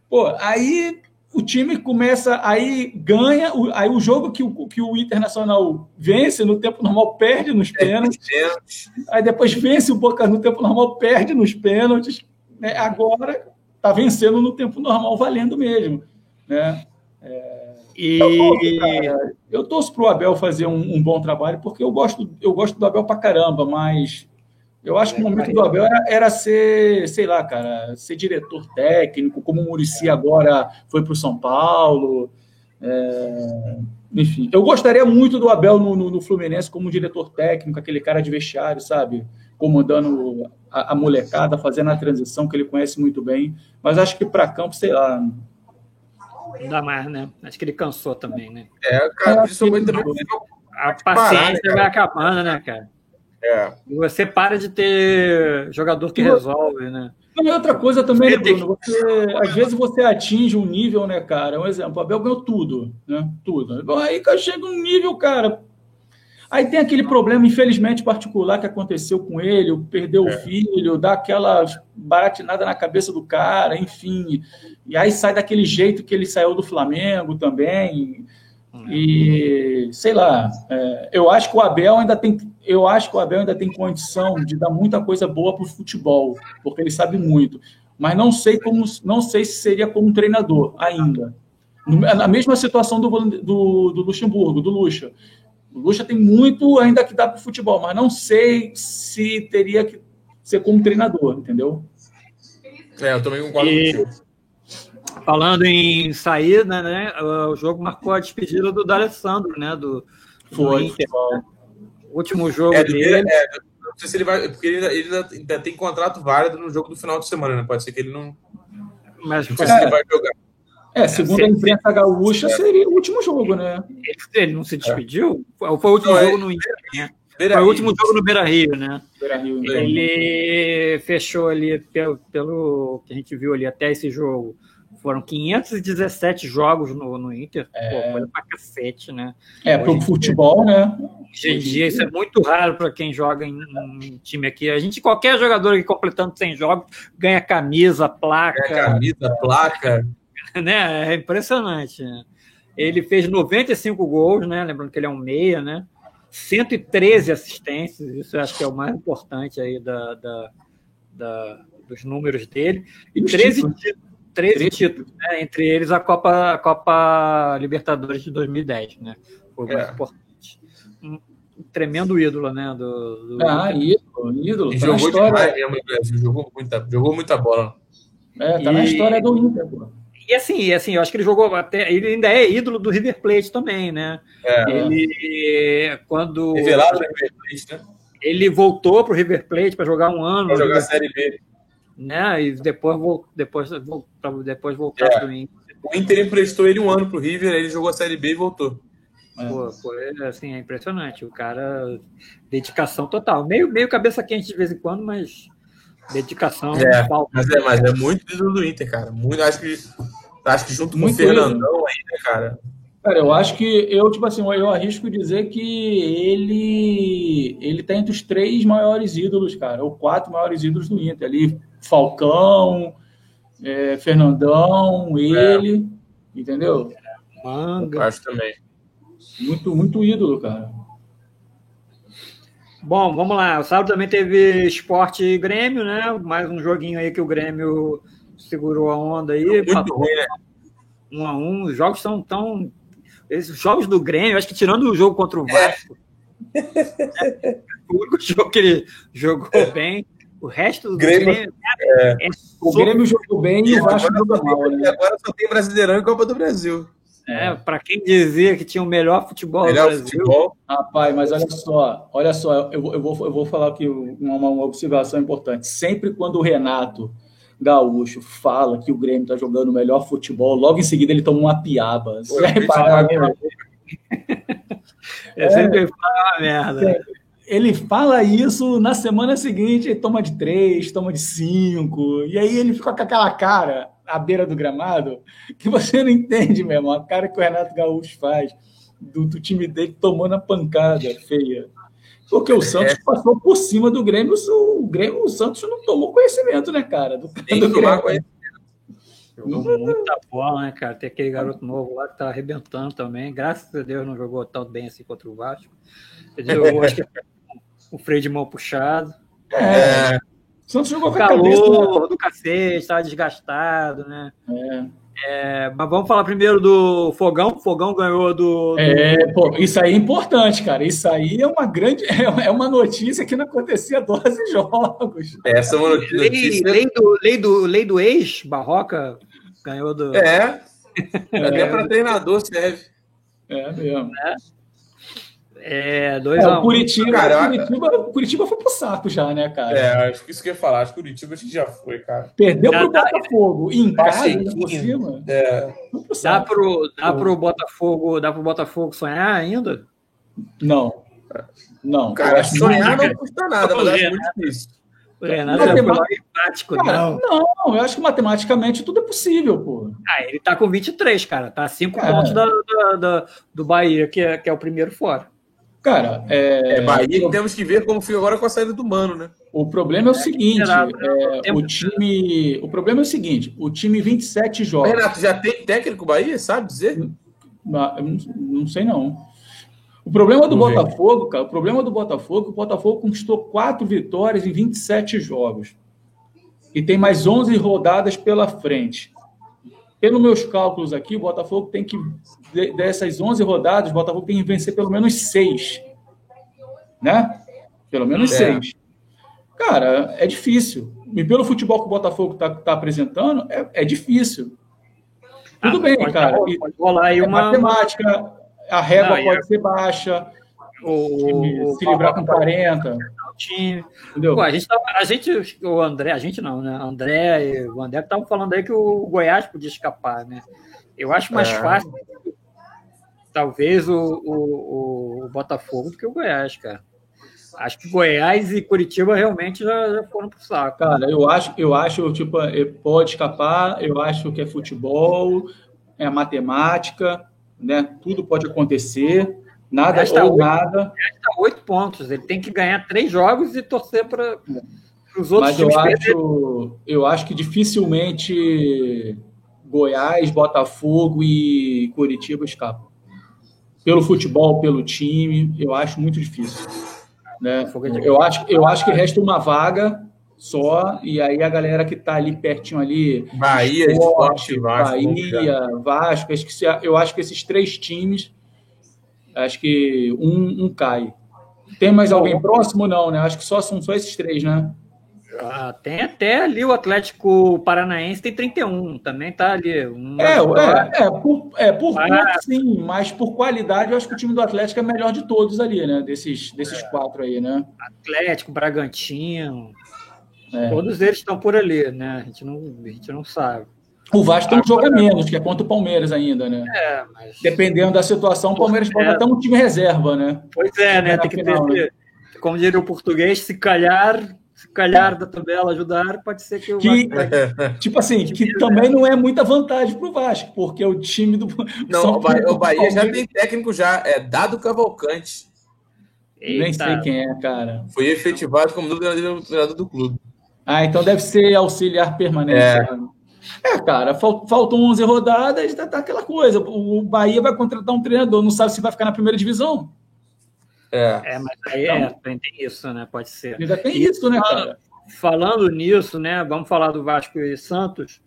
Pô, aí o time começa, aí ganha, aí o jogo que o, que o Internacional vence no tempo normal perde nos pênaltis, aí depois vence o Boca no tempo normal, perde nos pênaltis, né? agora está vencendo no tempo normal, valendo mesmo. Né? É... E eu torço para o Abel fazer um, um, bom trabalho, porque eu gosto, eu gosto do Abel para caramba, mas eu acho que o momento do Abel era, era, ser, sei lá, cara, ser diretor técnico, como o Murici agora foi para o São Paulo. É, enfim, eu gostaria muito do Abel no, no, no, Fluminense como diretor técnico, aquele cara de vestiário, sabe? Comandando a, a, molecada, fazendo a transição que ele conhece muito bem. Mas acho que para campo, sei lá. Não dá mais, né? Acho que ele cansou também, né? É, cara, principalmente também. A paciência vai acabando, né, cara? É. E você para de ter jogador que resolve, né? Não, outra coisa também, né, Bruno? Você, às vezes você atinge um nível, né, cara? Um exemplo, o Abel ganhou tudo, né? Tudo. Aí chega um nível, cara. Aí tem aquele problema, infelizmente, particular que aconteceu com ele, perdeu é. o filho, dá aquela baratinada na cabeça do cara, enfim. E aí sai daquele jeito que ele saiu do Flamengo também. E sei lá, é, eu acho que o Abel ainda tem, eu acho que o Abel ainda tem condição de dar muita coisa boa para o futebol, porque ele sabe muito. Mas não sei como, não sei se seria como treinador ainda. Na mesma situação do, do, do Luxemburgo, do Lucha. O Lucha tem muito ainda que dar para o futebol, mas não sei se teria que ser como treinador, entendeu? É, eu também concordo e... Falando em saída, né? O jogo marcou a despedida do D'Alessandro, né? Do, Foi. Inter, né? Último jogo é, dele. É, não sei se ele vai. Porque ele, ele ainda, tem contrato válido no jogo do final de semana, né? Pode ser que ele não. Mas não sei é, se ele vai jogar. É, segundo a imprensa gaúcha, seria o último jogo, né? Ele, ele não se despediu? Foi o último não, jogo no Inter, né? Foi o último jogo no Beira Rio, né? Beira -Rio, ele fechou ali, pelo, pelo que a gente viu ali até esse jogo, foram 517 jogos no, no Inter. É... Pô, coisa pra cacete, né? É, para o futebol, né? Hoje em dia isso é muito raro para quem joga em, em, time aqui. A gente, qualquer jogador que completando 100 jogos, ganha camisa, placa. Ganha camisa, placa. né? É impressionante. Né? Ele fez 95 gols, né? Lembrando que ele é um meia, né? 113 assistências, isso eu acho que é o mais importante aí da, da, da dos números dele. E 13 títulos 13 títulos, né? entre eles a Copa, a Copa Libertadores de 2010, né? Foi é. muito importante. Um, tremendo ídolo, né? Do, do... Ah, ídolo, ídolo. E tá jogou história... demais mesmo, jogou muita, jogou muita bola. É, tá e... na história do Inter, pô. E assim, assim, eu acho que ele jogou até. Ele ainda é ídolo do River Plate também, né? É. Ele. Quando. Revelado no River Plate, né? Ele voltou para o River Plate para jogar um ano. Para jogar a Série B. Né? E depois, depois, depois voltar é. para o Inter. O Inter emprestou ele um ano para o River, ele jogou a Série B e voltou. É. Pô, foi, assim, é impressionante. O cara, dedicação total. Meio, meio cabeça quente de vez em quando, mas dedicação. É, mas é, mas é muito ídolo do Inter, cara. Muito, acho que, acho que junto muito com o Fernandão aí, né, cara? Cara, eu acho que eu, tipo assim, eu arrisco dizer que ele ele tá entre os três maiores ídolos, cara, ou quatro maiores ídolos do Inter ali. Falcão, é, Fernandão, ele, é. entendeu? Manga. Eu acho também. Muito, muito ídolo, cara. Bom, vamos lá. O sábado também teve esporte e Grêmio, né? Mais um joguinho aí que o Grêmio segurou a onda aí. Muito bem, né? Um a um. Os jogos são tão esses jogos do Grêmio, acho que tirando o jogo contra o Vasco, é. é o único jogo que ele jogou é. bem. O resto do Grêmio, Grêmio é, é o Grêmio jogou bem e o Vasco jogou mal. Né? Agora só tem Brasileirão e Copa do Brasil. É, para quem dizia que tinha o melhor futebol melhor do Brasil. Futebol. Rapaz, mas olha só, olha só, eu, eu, vou, eu vou falar aqui uma, uma observação importante. Sempre quando o Renato Gaúcho fala que o Grêmio está jogando o melhor futebol, logo em seguida ele toma uma piaba. Você vai reparar, né? É sempre fala uma merda. Ele fala isso na semana seguinte, ele toma de três, toma de cinco, e aí ele fica com aquela cara à beira do gramado que você não entende mesmo, a cara que o Renato Gaúcho faz do, do time dele tomando a pancada feia. Porque o Santos é. passou por cima do Grêmio, o Grêmio, o Santos não tomou conhecimento, né, cara? Do, Tem do Grêmio. Jogou muita bola, né, cara? Tem aquele garoto novo lá que tá arrebentando também. Graças a Deus não jogou tão bem assim contra o Vasco. Eu acho que o freio de mão puxado. É. O Santos jogou com a calor cabeça, né? do cacete, estava desgastado, né? É. É, mas vamos falar primeiro do Fogão. Fogão ganhou do, do, É, pô, isso aí é importante, cara. Isso aí é uma grande. É uma notícia que não acontecia 12 jogos. Essa é uma notícia. Lei, lei, do, lei, do, lei do ex, Barroca ganhou do. É. Até é. para treinador serve. É mesmo. É. É, dois é, a um. Curitiba, cara, Curitiba, Curitiba foi pro saco já, né, cara? É, acho que isso que eu ia falar. Acho que Curitiba acho que já foi, cara. Perdeu já pro tá, Botafogo. Em casa, por cima. É. Dá pro, dá pro Botafogo, dá pro Botafogo sonhar ainda? Não. Não. Cara, sonhar não custa nada, mas acho muito difícil. O Renato é matemático, cara, não. Não, eu acho que matematicamente tudo é possível, pô. Ah, ele tá com 23, cara. Tá 5 é. pontos da, da, da, do Bahia, que é, que é o primeiro fora. Cara, é... é Bahia temos que ver como fica agora com a saída do Mano, né? O problema é o seguinte, é, o time, o problema é o seguinte, o time 27 jogos. Renato, já tem técnico Bahia, sabe dizer? Não, não sei não. O problema do Botafogo, cara, o problema do Botafogo, o Botafogo conquistou quatro vitórias em 27 jogos. E tem mais 11 rodadas pela frente. Pelos meus cálculos aqui, o Botafogo tem que, dessas 11 rodadas, o Botafogo tem que vencer pelo menos seis. Né? Pelo menos é. seis. Cara, é difícil. E pelo futebol que o Botafogo está tá apresentando, é, é difícil. Tudo ah, bem, cara. Pode, pode rolar aí é uma. Matemática, a régua Não, pode é... ser baixa. O, o se livrar com 40 time. Pô, a gente, tava, a gente, o André, a gente não, né? André e o André estavam falando aí que o Goiás podia escapar, né? Eu acho mais é. fácil, talvez, o, o, o, Botafogo do que o Goiás, cara. Acho que Goiás e Curitiba realmente já, já foram pro saco. Cara, eu acho, eu acho, tipo, pode escapar, eu acho que é futebol, é matemática, né? Tudo pode acontecer. Nada Resta ou 8, nada. Resta oito pontos. Ele tem que ganhar três jogos e torcer para os outros Mas eu acho, eu acho que dificilmente Goiás, Botafogo e Curitiba escapam. Pelo futebol, pelo time, eu acho muito difícil. Né? Eu, acho, eu acho que resta uma vaga só, e aí a galera que está ali pertinho ali. Bahia, Esporte, Vasco, Bahia, Vasco. Eu acho que esses três times Acho que um, um cai. Tem mais alguém próximo? Não, né? Acho que só são só esses três, né? Ah, tem até ali o Atlético Paranaense, tem 31, também tá ali. Um é, é, é, por, é, por ah. sim, mas por qualidade eu acho que o time do Atlético é melhor de todos ali, né? Desses, desses é. quatro aí, né? Atlético, Bragantino, é. todos eles estão por ali, né? A gente não, a gente não sabe. O Vasco tem um jogo a menos, que é contra o Palmeiras ainda, né? É, mas... Dependendo da situação, o Palmeiras pode até um time reserva, né? Pois é, né? Tem que final, ter, né? como diria o português, se calhar se calhar da tabela ajudar, pode ser que o que, Vasco... Tipo assim, que também não é muita vantagem para o Vasco, porque o time do. Não, São o Bahia, o Bahia já tem técnico já, é Dado Cavalcante. Eita. Nem sei quem é, cara. Foi efetivado como novo treinador do clube. Ah, então deve ser auxiliar permanente. É. É, cara, faltam 11 rodadas, tá, tá, aquela coisa. O Bahia vai contratar um treinador, não sabe se vai ficar na primeira divisão. É, é mas aí é, então, tem isso, né? Pode ser. Ainda tem e isso, né, cara? Falando nisso, né? Vamos falar do Vasco e Santos.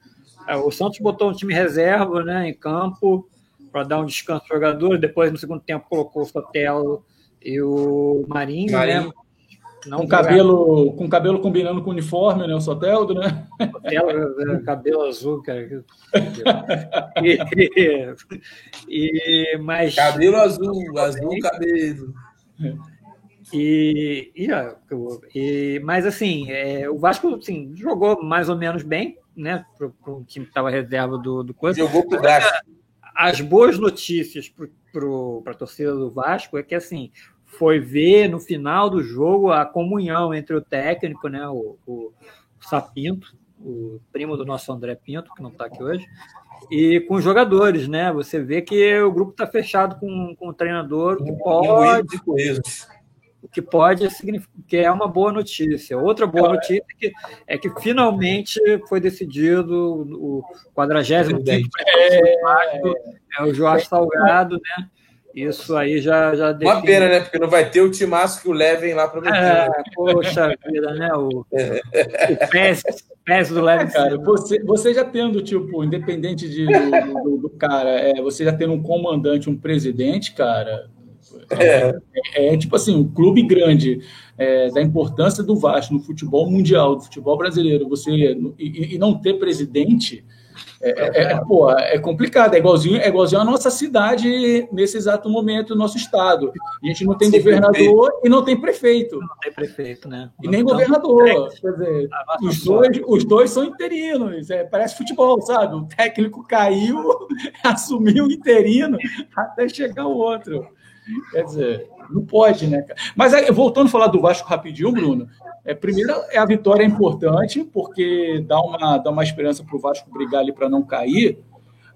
É, o Santos botou um time reserva, né, em campo para dar um descanso ao jogador. Depois, no segundo tempo, colocou o Sotelo e o Marinho, né? Marinho. né? Não com cabelo, com cabelo combinando com o uniforme, né? O Soteldo, né? Soteldo, é, cabelo azul, cara. E, e, mas... Cabelo azul, azul cabelo. E, e, e, mas assim, é, o Vasco assim, jogou mais ou menos bem, né? Para o time que estava reserva do, do coisa. Jogou pro Vasco. As boas notícias para a torcida do Vasco é que assim foi ver no final do jogo a comunhão entre o técnico, né? O, o Sapinto, o primo do nosso André Pinto, que não está aqui hoje, e com os jogadores, né? Você vê que o grupo está fechado com, com o treinador, que pode. O que pode que é uma boa notícia. Outra boa notícia é que, é que finalmente foi decidido o 45 é, é o Jorge Salgado, né? Isso aí já, já define... Uma pena, né? Porque não vai ter o timaço que o levem lá para o é, Poxa vida, né? O, o PES, PES do Levin. Cara, você, você já tendo, tipo, independente de, do, do, do, cara, é, você já tendo um comandante, um presidente, cara. É, é, é tipo assim, um clube grande é, da importância do Vasco no futebol mundial, do futebol brasileiro, você e, e não ter presidente é, é, é, pô, é complicado, é igualzinho, é igualzinho a nossa cidade nesse exato momento, nosso estado. A gente não tem Sim, governador prefeito. e não tem prefeito. Não tem prefeito, né? E nem então, governador. É, Quer dizer, os dois, os dois são interinos. É, parece futebol, sabe? O técnico caiu, assumiu o interino até chegar o outro. Quer dizer, não pode, né? Mas voltando a falar do Vasco rapidinho, Bruno. É, primeiro, é a vitória é importante, porque dá uma, dá uma esperança para o Vasco brigar ali para não cair.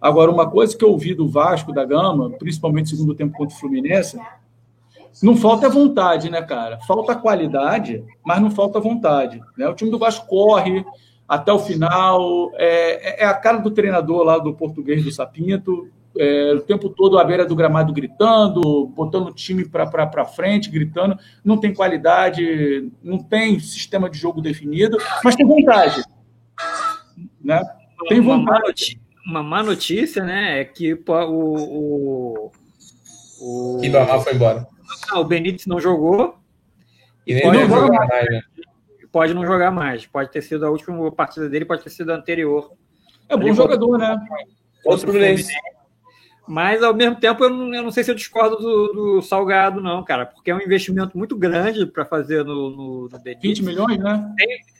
Agora, uma coisa que eu ouvi do Vasco da Gama, principalmente no segundo tempo contra o Fluminense, não falta vontade, né, cara? Falta qualidade, mas não falta vontade. Né? O time do Vasco corre até o final, é, é a cara do treinador lá do português do Sapinto, é, o tempo todo à beira do gramado gritando, botando o time para frente, gritando. Não tem qualidade, não tem sistema de jogo definido, mas tem vontade. Né? Tem vontade. Uma má, notícia, uma má notícia né, é que o. o, o... Ribamar foi embora. Não, o Benítez não jogou. E, nem pode não jogar mais. mais né? Pode não jogar mais. Pode ter sido a última partida dele, pode ter sido a anterior. É bom jogador, né? Contra o Fluminense. Mas, ao mesmo tempo, eu não, eu não sei se eu discordo do, do, Salgado, não, cara, porque é um investimento muito grande para fazer no, no, no Benítez. 20 milhões, né?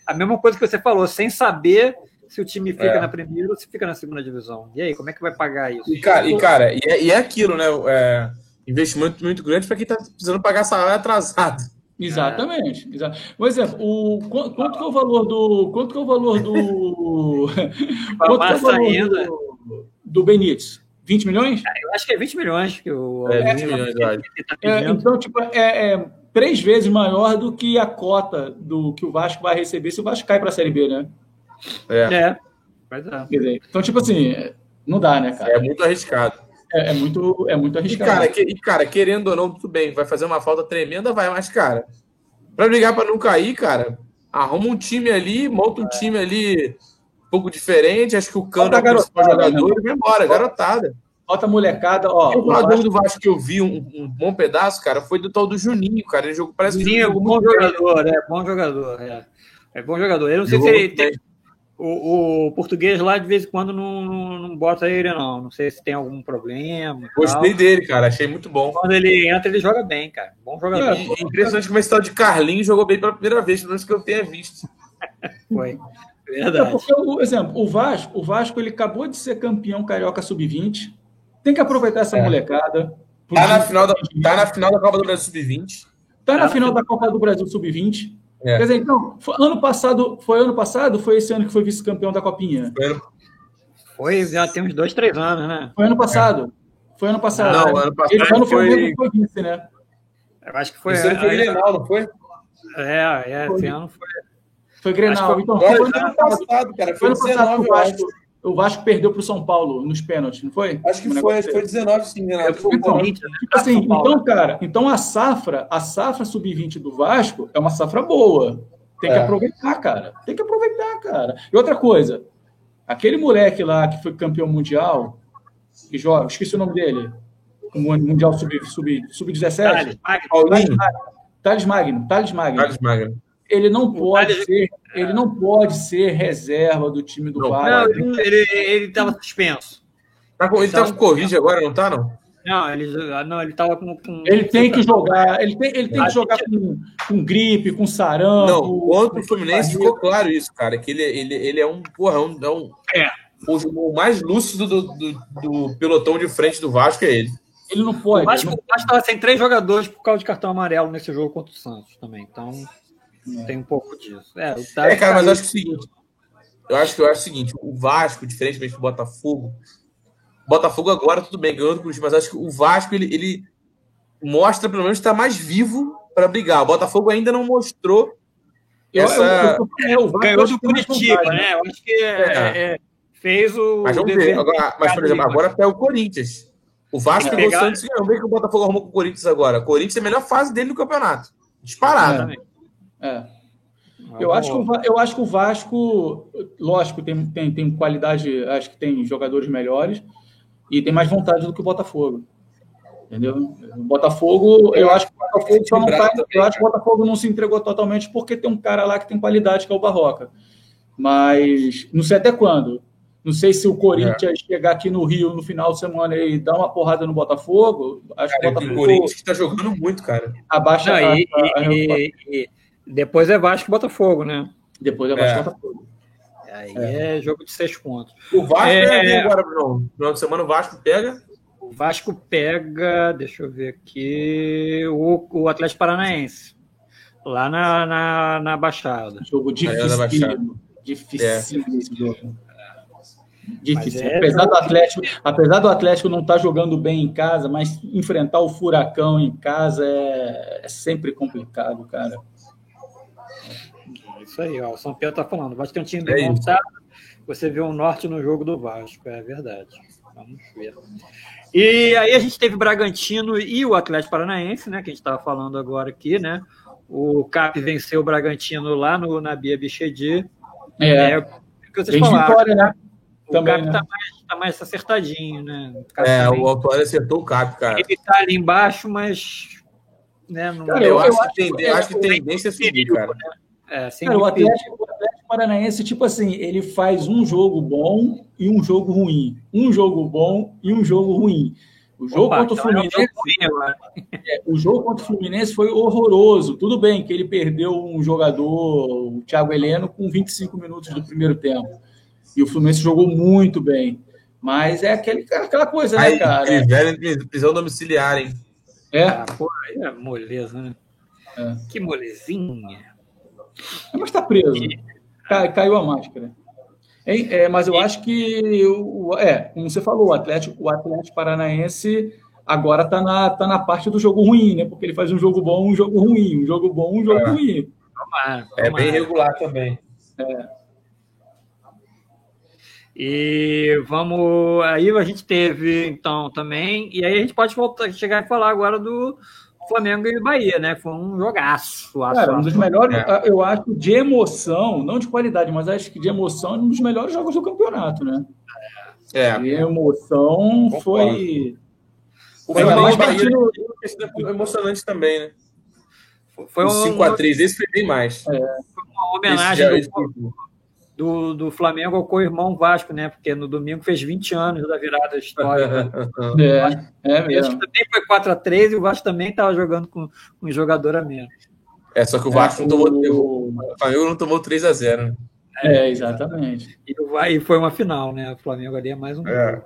a mesma coisa que você falou, sem saber se o time fica é. na primeira ou se fica na segunda divisão. E aí, como é que vai pagar isso? E, cara, e, cara, e, é, e é aquilo, né? É, investimento muito grande para quem está precisando pagar salário atrasado. Exatamente. É. Por exemplo, o, quanto que é o valor do. Quanto que é o valor do. quanto que é o valor do, do Benítez? 20 milhões? É, eu acho que é 20 milhões que o. É, 20 milhões. Tá é, então, tipo, é, é, três vezes maior do que a cota do que o Vasco vai receber se o Vasco cai para a Série B, né? É. é. é. Então, tipo assim, não dá, né, cara? É muito arriscado. É, é muito, é muito arriscado. E cara, que, e, cara, querendo ou não, tudo bem, vai fazer uma falta tremenda, vai, mas, cara, para brigar para não cair, cara, arruma um time ali, monta um time ali pouco diferente. Acho que o Cano é o principal jogador e vai embora, garotada. Bota a molecada, ó. O jogador do Vasco que eu vi um, um, bom pedaço, cara, foi do tal do Juninho, cara. Ele jogou, parece Juninho, que bom jogador, é, bom jogador, é. É bom jogador. Eu não sei se ele tem. O, o, português lá, de vez em quando, não, não, não, bota ele, não. Não sei se tem algum problema. Gostei tal. dele, cara. Achei muito bom. Quando ele entra, ele joga bem, cara. Bom jogador. É, é impressionante como esse tal de Carlinhos jogou bem pela primeira vez, pelo menos que eu tenha visto. Foi. Verdade. É porque, por exemplo, o Vasco, o Vasco ele acabou de ser campeão carioca sub-20. Tem que aproveitar essa é. molecada. Tá na, final da, tá na final da Copa do Brasil sub-20. Tá na final da Copa do Brasil sub-20. É. Quer dizer, então, foi, ano passado, foi ano passado foi esse ano que foi vice-campeão da Copinha? Foi, foi, já tem uns dois, três anos, né? Foi ano passado. É. Foi ano passado. Não, ano passado. Esse ano foi, foi... foi vice, né? Eu acho que foi. Esse ano foi Grenal, não foi? É, é, esse ano foi. Foi Grenal. Então, foi ano passado, cara. Foi ano passado o Vasco. O Vasco perdeu para o São Paulo nos pênaltis, não foi? Acho que um foi, acho que foi 19, sim, Renato. Então, tipo assim, então, cara, então a safra, a safra sub-20 do Vasco é uma safra boa. Tem que é. aproveitar, cara. Tem que aproveitar, cara. E outra coisa, aquele moleque lá que foi campeão mundial, que joga, esqueci o nome dele, o Mundial Sub-17. Sub, sub, sub Thales Magno. Thales Magno. Thales Magno ele não pode ser, ele não pode ser reserva do time do Vasco. Não, ele estava suspenso. Tá com, ele está com Covid agora, não tá, não? Não, ele não, ele tava com, com, Ele tem que jogar, ele tem, ele tem que jogar com, com gripe, com sarampo. Não, contra o Fluminense ficou claro isso, cara, que ele, ele, ele é um, porra, é um, é um é. O, mais lúcido do, do, do, pelotão de frente do Vasco é ele. Ele não pode. O Vasco estava sem três jogadores por causa de cartão amarelo nesse jogo contra o Santos também. Então. Tem um pouco disso. É, é cara, mas eu acho que é o seguinte. Eu acho que eu acho o seguinte: o Vasco, diferentemente do Botafogo, Botafogo agora tudo bem, ganhou do Curitiba, mas acho que o Vasco ele, ele mostra pelo menos estar mais vivo para brigar. O Botafogo ainda não mostrou essa. Eu, eu, ganhou do Curitiba, né? Eu acho que é, fez o. Mas vamos ver. Agora, mas, por exemplo, agora até o Corinthians. O Vasco pegou o Santos e ganhou. Vamos ver que o Botafogo arrumou com o Corinthians agora. O Corinthians é a melhor fase dele no campeonato. Disparado. É. É. Eu acho, que o, eu acho que o Vasco, lógico, tem, tem, tem qualidade, acho que tem jogadores melhores e tem mais vontade do que o Botafogo. Entendeu? O Botafogo, eu acho que o Botafogo só não tá, eu acho que o Botafogo não se entregou totalmente porque tem um cara lá que tem qualidade, que é o Barroca. Mas não sei até quando. Não sei se o Corinthians é. chegar aqui no Rio no final de semana e dar uma porrada no Botafogo. Acho cara, que o Botafogo. O Corinthians está jogando muito, cara. Abaixa não, a, e, a, a, e, e, depois é Vasco e Botafogo, né? Depois é Vasco e é. Botafogo. Aí é. é. jogo de seis pontos. O Vasco é, é agora, Bruno. No final de semana o Vasco pega. O Vasco pega, deixa eu ver aqui, o, o Atlético Paranaense. Lá na, na, na Baixada. Jogo difícil. Difícil é. esse jogo. Difícil. É, apesar, do Atlético, apesar do Atlético não estar tá jogando bem em casa, mas enfrentar o furacão em casa é, é sempre complicado, cara isso aí, ó. O São Pedro tá falando. O Vasco tem um time bem é montado. Você vê um norte no jogo do Vasco, é verdade. Vamos ver. E aí a gente teve Bragantino e o Atlético Paranaense, né? Que a gente estava falando agora aqui, né? O CAP venceu o Bragantino lá no, na Bia Bichedi. É. é o que vocês falaram. Vitória, né? O Também, CAP né? tá, mais, tá mais acertadinho, né? O é, também. o Autório acertou o CAP, cara. Ele tá ali embaixo, mas. Né, não... cara, eu, eu, acho, que, eu acho que tendência é subir, cara. Né? É, Cara, o, Atlético, o Atlético Paranaense, tipo assim, ele faz um jogo bom e um jogo ruim. Um jogo bom e um jogo ruim. O jogo Opa, contra o Fluminense. É, é, o jogo contra o Fluminense foi horroroso. Tudo bem que ele perdeu um jogador, o Thiago Heleno, com 25 minutos do primeiro tempo. E o Fluminense jogou muito bem. Mas é aquele, aquela coisa, né, cara? Aquele velho prisão domiciliar, hein? É. Ah, pô, aí é moleza, né? É. Que molezinha. Mas está preso. Cai, caiu a máscara. É, é, mas eu acho que, o, é, como você falou, o Atlético, o Atlético Paranaense agora está na, tá na parte do jogo ruim, né? Porque ele faz um jogo bom, um jogo ruim, um jogo bom, um jogo é. ruim. É bem regular também. É. E vamos. Aí a gente teve, então, também. E aí a gente pode voltar, chegar e falar agora do, Flamengo e Bahia, né? Foi um jogaço. Cara, um dos melhores, é. eu acho, de emoção, não de qualidade, mas acho que de emoção, um dos melhores jogos do campeonato, né? É. De emoção Concordo. foi. O Flamengo e Bahia foi emocionante também, né? Foi um 5x3, esse foi bem mais. É. Foi uma homenagem esse, do, esse... do, do, Flamengo ao co-irmão Vasco, né? Porque no domingo fez 20 anos da virada histórica. é, é mesmo. também foi 4x3 e o Vasco também estava jogando com, com um jogador a menos. É, só que o Vasco é, não tomou. O... o Flamengo não tomou 3x0, né? É, exatamente. E, e foi uma final, né? O Flamengo ali é mais um é.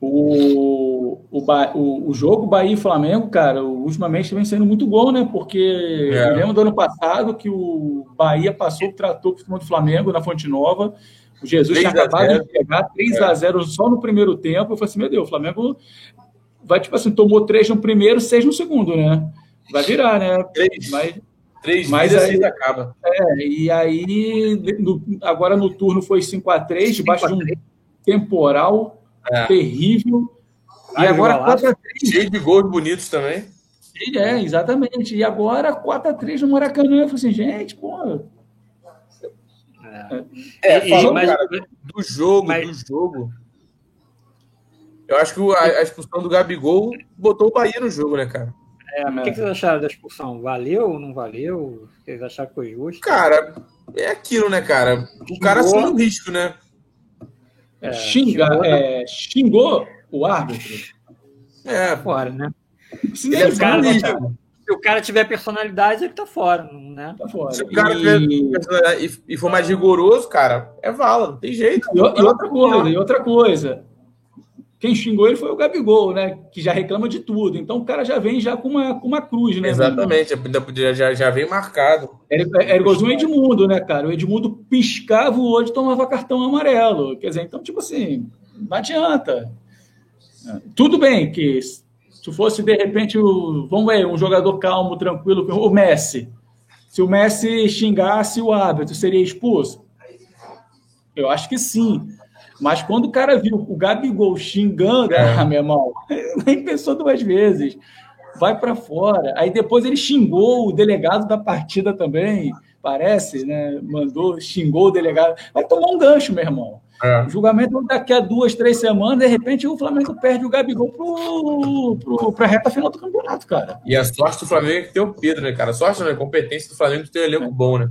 O, o, o, o jogo Bahia e Flamengo, cara, ultimamente vem sendo muito bom, né? Porque é. eu lembro do ano passado que o Bahia passou o trator por cima do Flamengo na Fonte Nova. O Jesus tinha acabado de pegar 3 a 0 é. só no primeiro tempo. Eu falei assim: meu Deus, o Flamengo vai, tipo assim, tomou 3 no primeiro, 6 no segundo, né? Vai virar, né? 3. Mas, Três mas aí, acaba. É, e aí, no, agora no turno foi 5x3, debaixo de um temporal é. terrível. e agora 4x3. Cheio de gols bonitos também. É, exatamente. E agora 4x3 no Maracanã. Eu falei assim, gente, pô. É, é falando, mas, cara, do jogo, mas... do jogo. Eu acho que a, a expulsão do Gabigol botou o Bahia no jogo, né, cara? É, o que, que vocês acharam da expulsão? Valeu ou não valeu? Vocês acharam que foi justo? Cara, é aquilo, né, cara? O cara assumiu o risco, né? É, Xinga, xingou, é, xingou o árbitro. É, fora, né? Se, é, o cara, se o cara tiver personalidade, ele tá fora, né? Tá fora. Se o cara e... tiver personalidade e for mais rigoroso, cara, é vala, não tem jeito. E, e outra coisa, e outra coisa. Quem xingou ele foi o Gabigol, né? Que já reclama de tudo. Então o cara já vem já com uma, com uma cruz, né? Exatamente, já, já vem marcado. Era, era igualzinho o Edmundo, né, cara? O Edmundo piscava o olho e tomava cartão amarelo. Quer dizer, então, tipo assim, não adianta. Tudo bem que se fosse, de repente, o, vamos ver, um jogador calmo, tranquilo, o Messi. Se o Messi xingasse o árbitro, seria expulso? Eu acho que sim. Mas quando o cara viu o Gabigol xingando, é. ah, meu irmão, nem pensou duas vezes. Vai para fora. Aí depois ele xingou o delegado da partida também, parece, né? Mandou, xingou o delegado. Vai tomar um gancho, meu irmão. É. O julgamento daqui a duas, três semanas, de repente o Flamengo perde o Gabigol para a reta final do campeonato, cara. E a sorte do Flamengo é que tem o Pedro, né, cara? A sorte, né? A competência do Flamengo de ter um elenco é. bom, né?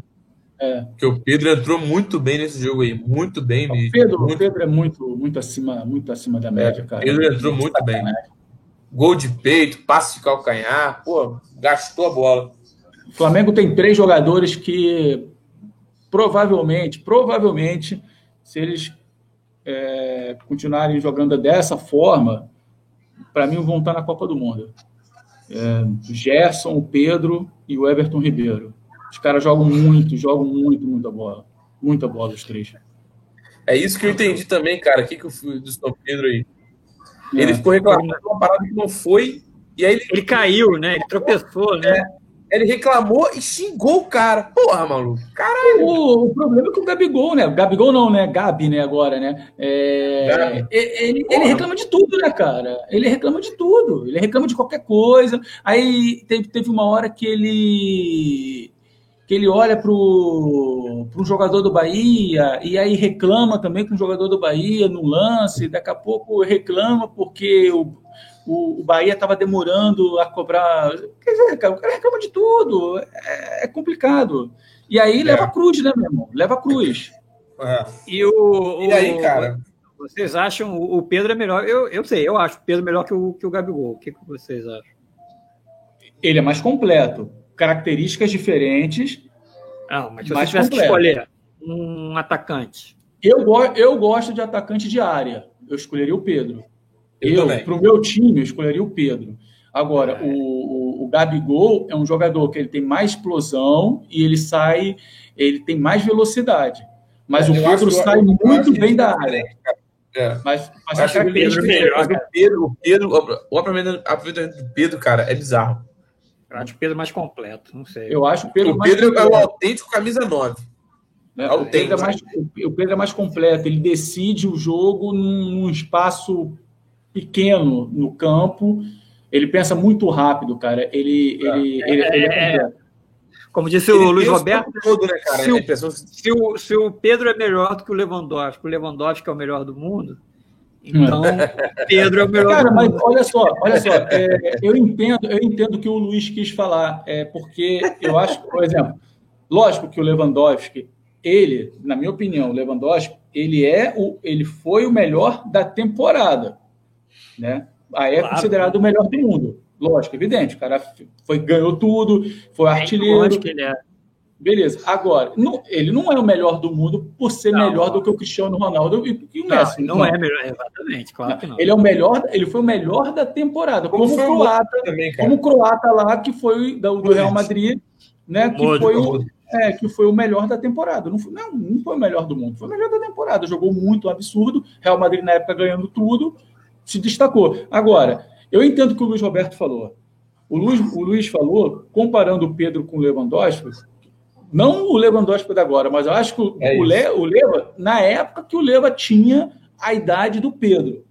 É. Porque o Pedro entrou muito bem nesse jogo aí, muito bem mesmo. O Pedro, muito... Pedro é muito, muito, acima, muito acima da média, é, cara. Pedro entrou muito bem. Gol de peito, passe de calcanhar, pô, gastou a bola. O Flamengo tem três jogadores que provavelmente, provavelmente, se eles é, continuarem jogando dessa forma, para mim vão estar na Copa do Mundo. É, Gerson, o Pedro e o Everton Ribeiro. Os caras jogam muito, jogam muito, muita bola. Muita bola, os três. É isso que eu entendi também, cara. O que, que eu fui do São Pedro aí? É. Ele ficou reclamando de uma parada que não foi. E aí ele, ele caiu, né? Ele tropeçou, né? É, ele reclamou e xingou o cara. Porra, maluco. Caralho. O, o, problema é que o Gabigol, né? O Gabigol não, né? Gabi, né? Agora, né? É, ele, ele reclama de tudo, né, cara? Ele reclama de tudo. Ele reclama de qualquer coisa. Aí teve, teve uma hora que ele que ele olha para um jogador do Bahia e aí reclama também com o jogador do Bahia no lance, daqui a pouco reclama porque o, o, o Bahia estava demorando a cobrar. Quer dizer, cara, o cara reclama de tudo, é, é complicado. E aí é. leva a cruz, né, meu irmão? Leva a cruz. É. E, o, e aí, cara? Vocês acham o Pedro é melhor? Eu, eu sei, eu acho o Pedro melhor que o, que o Gabigol. O que, que vocês acham? Ele é mais completo características diferentes. Não, mas se você tivesse que escolher um atacante. Eu, eu gosto de atacante de área. Eu escolheria o Pedro. Eu, eu para o meu time, eu escolheria o Pedro. Agora, é. o, o, o, Gabigol é um jogador que ele tem mais explosão e ele sai, ele tem mais velocidade. Mas eu o Pedro sai eu, muito bem da área. É. Mas, mas acho que o Pedro, melhor, o Pedro, o Pedro, o aproveitamento do Pedro, cara, é bizarro. Eu acho o Pedro mais completo, não sei. Eu acho o Pedro o Pedro é o autêntico camisa 9. É, o, Pedro é mais, o Pedro é mais completo, ele decide o jogo num, num espaço pequeno no campo. Ele pensa muito rápido, cara. Ele, é. ele, é, ele, ele é, é como disse o Luiz Roberto, todo, né, se, o, se, o, se o Pedro é melhor do que o Lewandowski, o Lewandowski é o melhor do mundo, então, Pedro é o melhor. Cara, mas olha só, olha só, é, eu entendo, eu entendo o que o Luiz quis falar, é porque eu acho, por exemplo, Lógico que o Lewandowski, ele, na minha opinião, o Lewandowski, ele é o, ele foi o melhor da temporada, né? Aí é claro. considerado o melhor do mundo. Lógico, evidente. O cara foi, ganhou tudo, foi artilheiro. que ele é. Beleza. Agora, não, ele não é o melhor do mundo por ser não, melhor não. do que o Cristiano Ronaldo e, e o Messi. Não, não, é melhor, exatamente, claro que não. Ele é o melhor, ele foi o melhor da temporada, como, como o croata, também, como o croata lá que foi do, do Real Madrid, né? Que foi o, é, que foi o melhor da temporada. Não foi, não, não foi o melhor do mundo, foi o melhor da temporada. Jogou muito, um absurdo. Real Madrid na época ganhando tudo, se destacou. Agora, eu entendo o que o Luiz Roberto falou. O Luiz, o Luiz falou, comparando o Pedro com o Lewandowski, não o Lewandowski da agora, mas eu acho que é o, Le, o Leva, na época que o Leva tinha a idade do Pedro.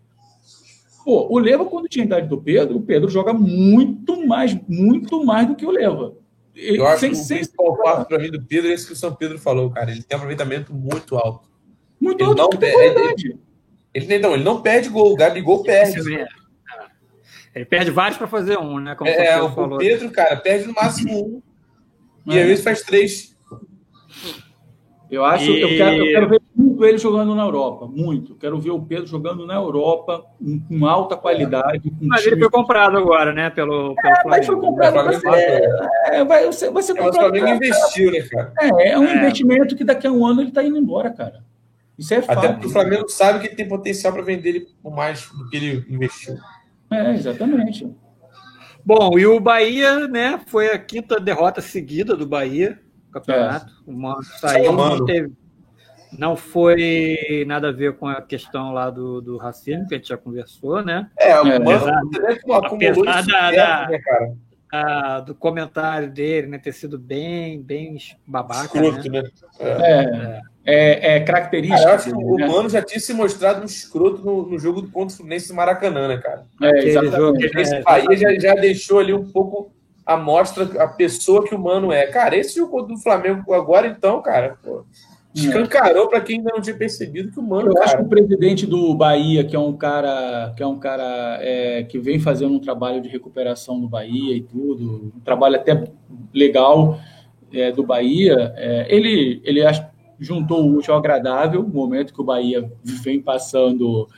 Pô, o Leva, quando tinha a idade do Pedro, o Pedro joga muito mais, muito mais do que o Leva. Eu acho sem, que o sem... principal fato para mim do Pedro é isso que o São Pedro falou, cara. Ele tem um aproveitamento muito alto. Muito ele alto, não, perde, ele, ele, não, ele não perde gol, o Gabigol perde. Ele perde vários para fazer um, né? Como é, o, falou. Pedro, cara, perde no máximo um. E às vezes faz três. Eu acho, e... eu, quero, eu quero ver muito ele jogando na Europa, muito. Quero ver o Pedro jogando na Europa com alta qualidade. Com mas time... ele foi comprado agora, né? Pelo, pelo é, Mas foi comprado para ser. É, vai, vai ser comprado. Mas o Flamengo investiu, né, cara? É, é um é. investimento que daqui a um ano ele está indo embora, cara. Isso é fato. Até porque o Flamengo sabe que ele tem potencial para vender ele por mais do que ele investiu. É, exatamente. Bom, e o Bahia, né? Foi a quinta derrota seguida do Bahia campeonato. É. O Mano saiu, não teve. Não foi nada a ver com a questão lá do, do racismo, que a gente já conversou, né? É, o Mano apesar da, da, né, cara? A, do comentário dele, né, ter sido bem, bem babaca. Escroto, né? né? É. é é, é característica. Acho que o né? Mano já tinha se mostrado um escroto no, no jogo contra o Fluminense do Maracanã, né, cara? É, exatamente. Esse é, Bahia já, já deixou ali um pouco a mostra, a pessoa que o Mano é. Cara, esse jogo do Flamengo agora, então, cara, pô, escancarou para quem ainda não tinha percebido que o Mano. Eu cara... acho que o presidente do Bahia, que é um cara que é um cara é, que vem fazendo um trabalho de recuperação no Bahia e tudo, um trabalho até legal é, do Bahia, é, ele, ele acho juntou o útil ao agradável, o momento que o Bahia vem passando,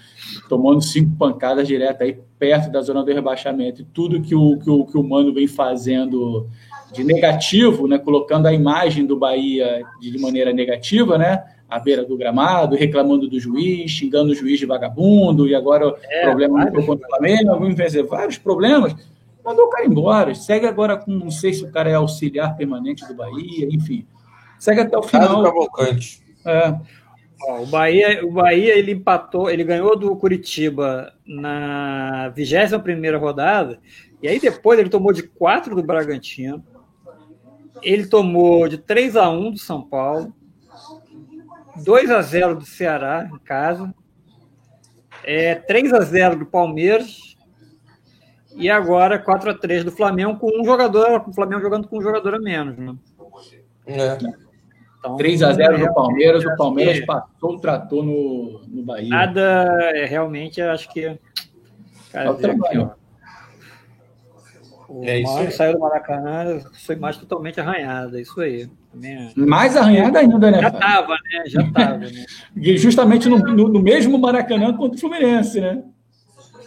tomando cinco pancadas direto aí perto da zona do rebaixamento, e tudo que o, que o, que o Mano vem fazendo de negativo, né, colocando a imagem do Bahia de maneira negativa, né, à beira do gramado, reclamando do juiz, xingando o juiz de vagabundo, e agora é, problema no contra o Flamengo, vamos vencer vários problemas. Mandou o cara embora, segue agora com, não sei se o cara é auxiliar permanente do Bahia, enfim segue até o final. Cavalcante. É. o Bahia, o Bahia ele empatou, ele ganhou do Curitiba na 21 rodada, e aí depois ele tomou de 4 do Bragantino, ele tomou de 3 a 1 do São Paulo, 2 a 0 do Ceará em casa, é, 3 a 0 do Palmeiras, e agora 4 a 3 do Flamengo com um jogador, o Flamengo jogando com um jogador a menos, né? É. Então, 3 a 0 no Palmeiras, o Palmeiras que... passou o trator no, no Bahia. Nada, é, realmente, acho que. Cara, é aqui, ó, o é Mauro saiu do Maracanã, foi mais totalmente arranhada, isso aí. Também... Mais arranhada ainda, né? Já estava, né? Já estava. Né? Justamente no, no, no mesmo Maracanã contra o Fluminense, né?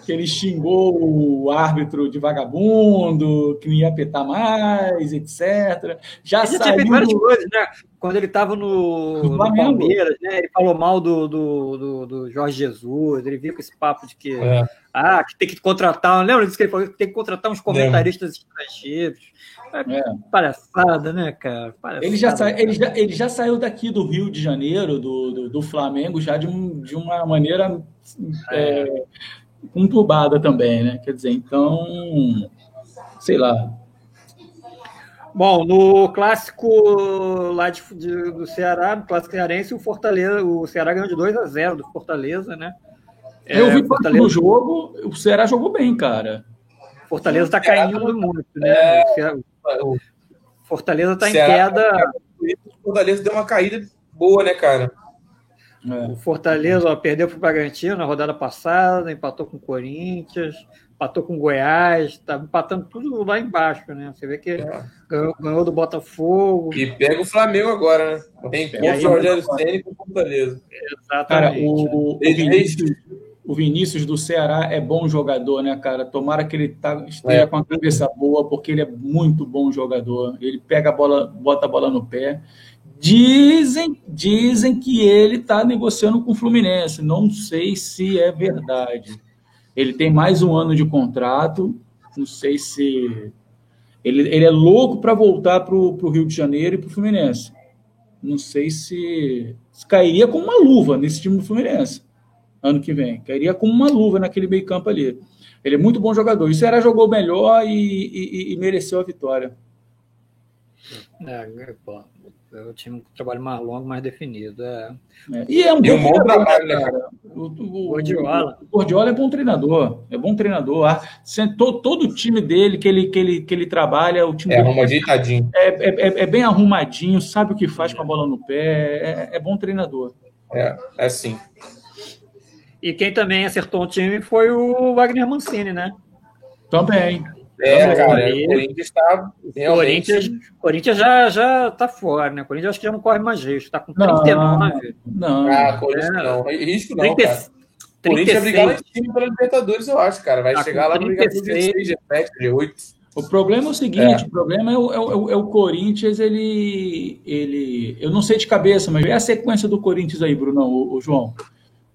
Que ele xingou o árbitro de vagabundo, que não ia apetar mais, etc. Já ele saiu... Tinha várias coisas, né? Quando ele estava no, no, Palmeiras, né? ele falou mal do, do, do, do, Jorge Jesus, ele viu com esse papo de que, é. ah, que tem que contratar, lembra disso que ele falou? Que tem que contratar uns comentaristas é. estrangeiros. É. Palhaçada, né, cara? Palhaçada, ele, já sa... ele, já, ele já saiu daqui do Rio de Janeiro, do, do, do Flamengo, já de, um, de uma maneira é. É conturbada também, né? Quer dizer, então, sei lá. Bom, no clássico lá de, de, do Ceará, no clássico cearense, o Fortaleza, o Ceará ganhou de 2 a 0 do Fortaleza, né? Eu vi é, Fortaleza... no jogo, o Ceará jogou bem, cara. Fortaleza está caindo muito, né? É... O Fortaleza está em queda. O Fortaleza deu uma caída boa, né, cara? É. O Fortaleza ó, perdeu para o Bragantino na rodada passada, empatou com o Corinthians, empatou com o Goiás, está empatando tudo lá embaixo, né? Você vê que é. ganhou, ganhou, do Botafogo. E pega o Flamengo agora, né? Tem o Rogério Ceni com Fortaleza. Exatamente. Cara, o, o, Vinícius, o, Vinícius, do Ceará é bom jogador, né, cara? Tomara que ele tá, esteja é. com a cabeça boa, porque ele é muito bom jogador. Ele pega a bola, bota a bola no pé. Dizem, dizem que ele está negociando com o Fluminense. Não sei se é verdade. Ele tem mais um ano de contrato. Não sei se. Ele, ele é louco para voltar para o Rio de Janeiro e para o Fluminense. Não sei se, cairia como uma luva nesse time do Fluminense ano que vem. Cairia como uma luva naquele meio campo ali. Ele é muito bom jogador. O Ceará jogou melhor e, e, e mereceu a vitória. É, pô, eu tinha um trabalho mais longo, mais definido. É. É. E é um bom, bom trabalho, né, cara? O, o, Gordiola. O Gordiola é bom treinador, é bom treinador. Todo, todo o time dele que ele, que ele, que ele trabalha, o time é arrumadinho. É, é, é, é, bem arrumadinho, sabe o que faz com a bola no pé, é, é bom treinador. É, é sim. E quem também acertou o time foi o Wagner Mancini, né? Também. É, cara, o Corinthians está realmente. Corinthians, Corinthians já, já tá fora, né? O Corinthians acho que já não corre mais risco, tá com 39. Não, não. Ah, Corinthians é, não. Risco não, 30, cara. O Corinthians vai brigar lá em cima pela Libertadores, eu acho, cara. Vai tá chegar lá no brigar por G6, G7, G8. O problema é o seguinte, é. o problema é o, é, o, é o, Corinthians, ele, ele... Eu não sei de cabeça, mas é a sequência do Corinthians aí, Bruno, o, o João.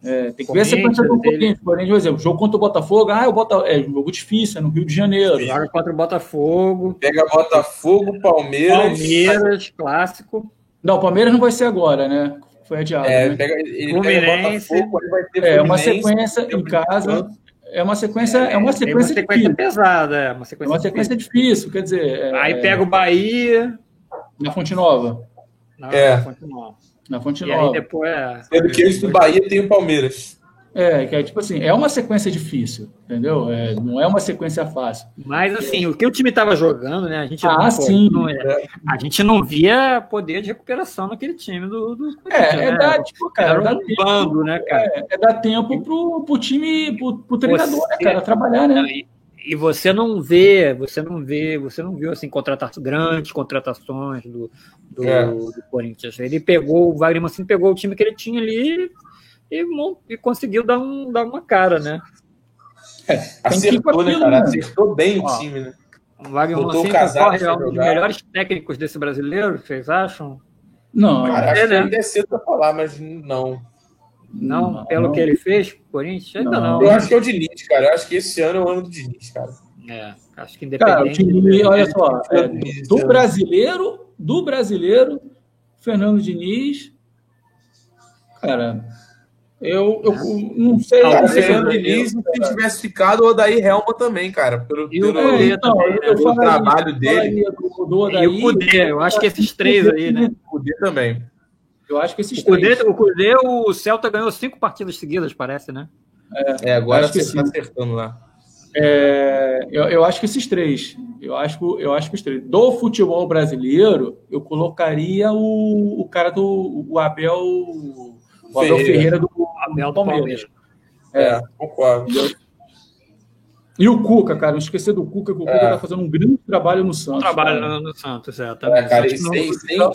É, tem que ver a sequência do Corinthians. Corinthians, por exemplo, jogo contra o Botafogo, ah, o Bota... é um jogo difícil, é no Rio de Janeiro. Joga contra o Botafogo. Pega Botafogo, Palmeiras. Palmeiras, clássico. Não, o Palmeiras não vai ser agora, né? Foi adiado. É, né? pega, ele Fluminense. Pega Botafogo, vai ter é uma sequência em casa. É uma sequência, é, é uma sequência, uma sequência pesada, é uma sequência, é uma sequência difícil. difícil. quer dizer. É, Aí pega o Bahia. Na Fonte Nova. Não, é. Na Fonte Nova. Na Fonte Nova. E aí depois é. Sendo que antes do Bahia tem o Palmeiras. É, que é tipo assim, é uma sequência difícil, entendeu? É, não é uma sequência fácil. Mas assim, o que o time estava jogando, né? A gente ah, não, sim. Não, é, a gente não via poder de recuperação naquele time do. do é, né? é dar, tipo, cara, Era um tempo, bando, né, cara? É, é dar tempo pro, pro time, pro, pro treinador, né, você, né, cara, trabalhar, né? E, você não vê, você não vê, você não viu assim, contratações, grandes contratações do, do, é. do Corinthians. Ele pegou, o Wagner Mancini pegou o time que ele tinha ali e, e conseguiu dar, um, dar uma cara, né? É, acertou, né, cara? Acertou bem Ó, o time, né? O Wagner Mancini é um dos melhores técnicos desse brasileiro, vocês acham? Não, cara, acho é, né? ainda é cedo para falar, mas não. Não, não pelo não. que ele fez, Corinthians, ainda não. não. Eu acho que é o Diniz, cara. Eu acho que esse ano é o ano do Diniz, cara. É, acho que independente. Cara, Diniz, olha só, é, do brasileiro, do brasileiro, Fernando Diniz, cara, eu, eu não sei. Ah, o Fernando Diniz, se tivesse ficado, o Odair Helma também, cara. Pelo, o pelo, então, também, né? pelo trabalho dele. Do, do Odair, e o Cudê, eu acho que esses três aí, né? O Cudê também. Eu acho que esses o Cudê, três. O Cudê, o Celta ganhou cinco partidas seguidas, parece, né? É, é agora você está acertando lá. É, eu, eu, acho que esses três. Eu acho, eu acho que os três. Do futebol brasileiro, eu colocaria o, o cara do o Abel o Abel Ferreira, Ferreira do, Abel Palmeiras. Palmeiras. É, é, concordo. E o Cuca, cara, não esquecer do Cuca, que o Cuca é. tá fazendo um grande trabalho no Santos. Trabalho cara. no Santos, é, também. É, cara, e sem, sem,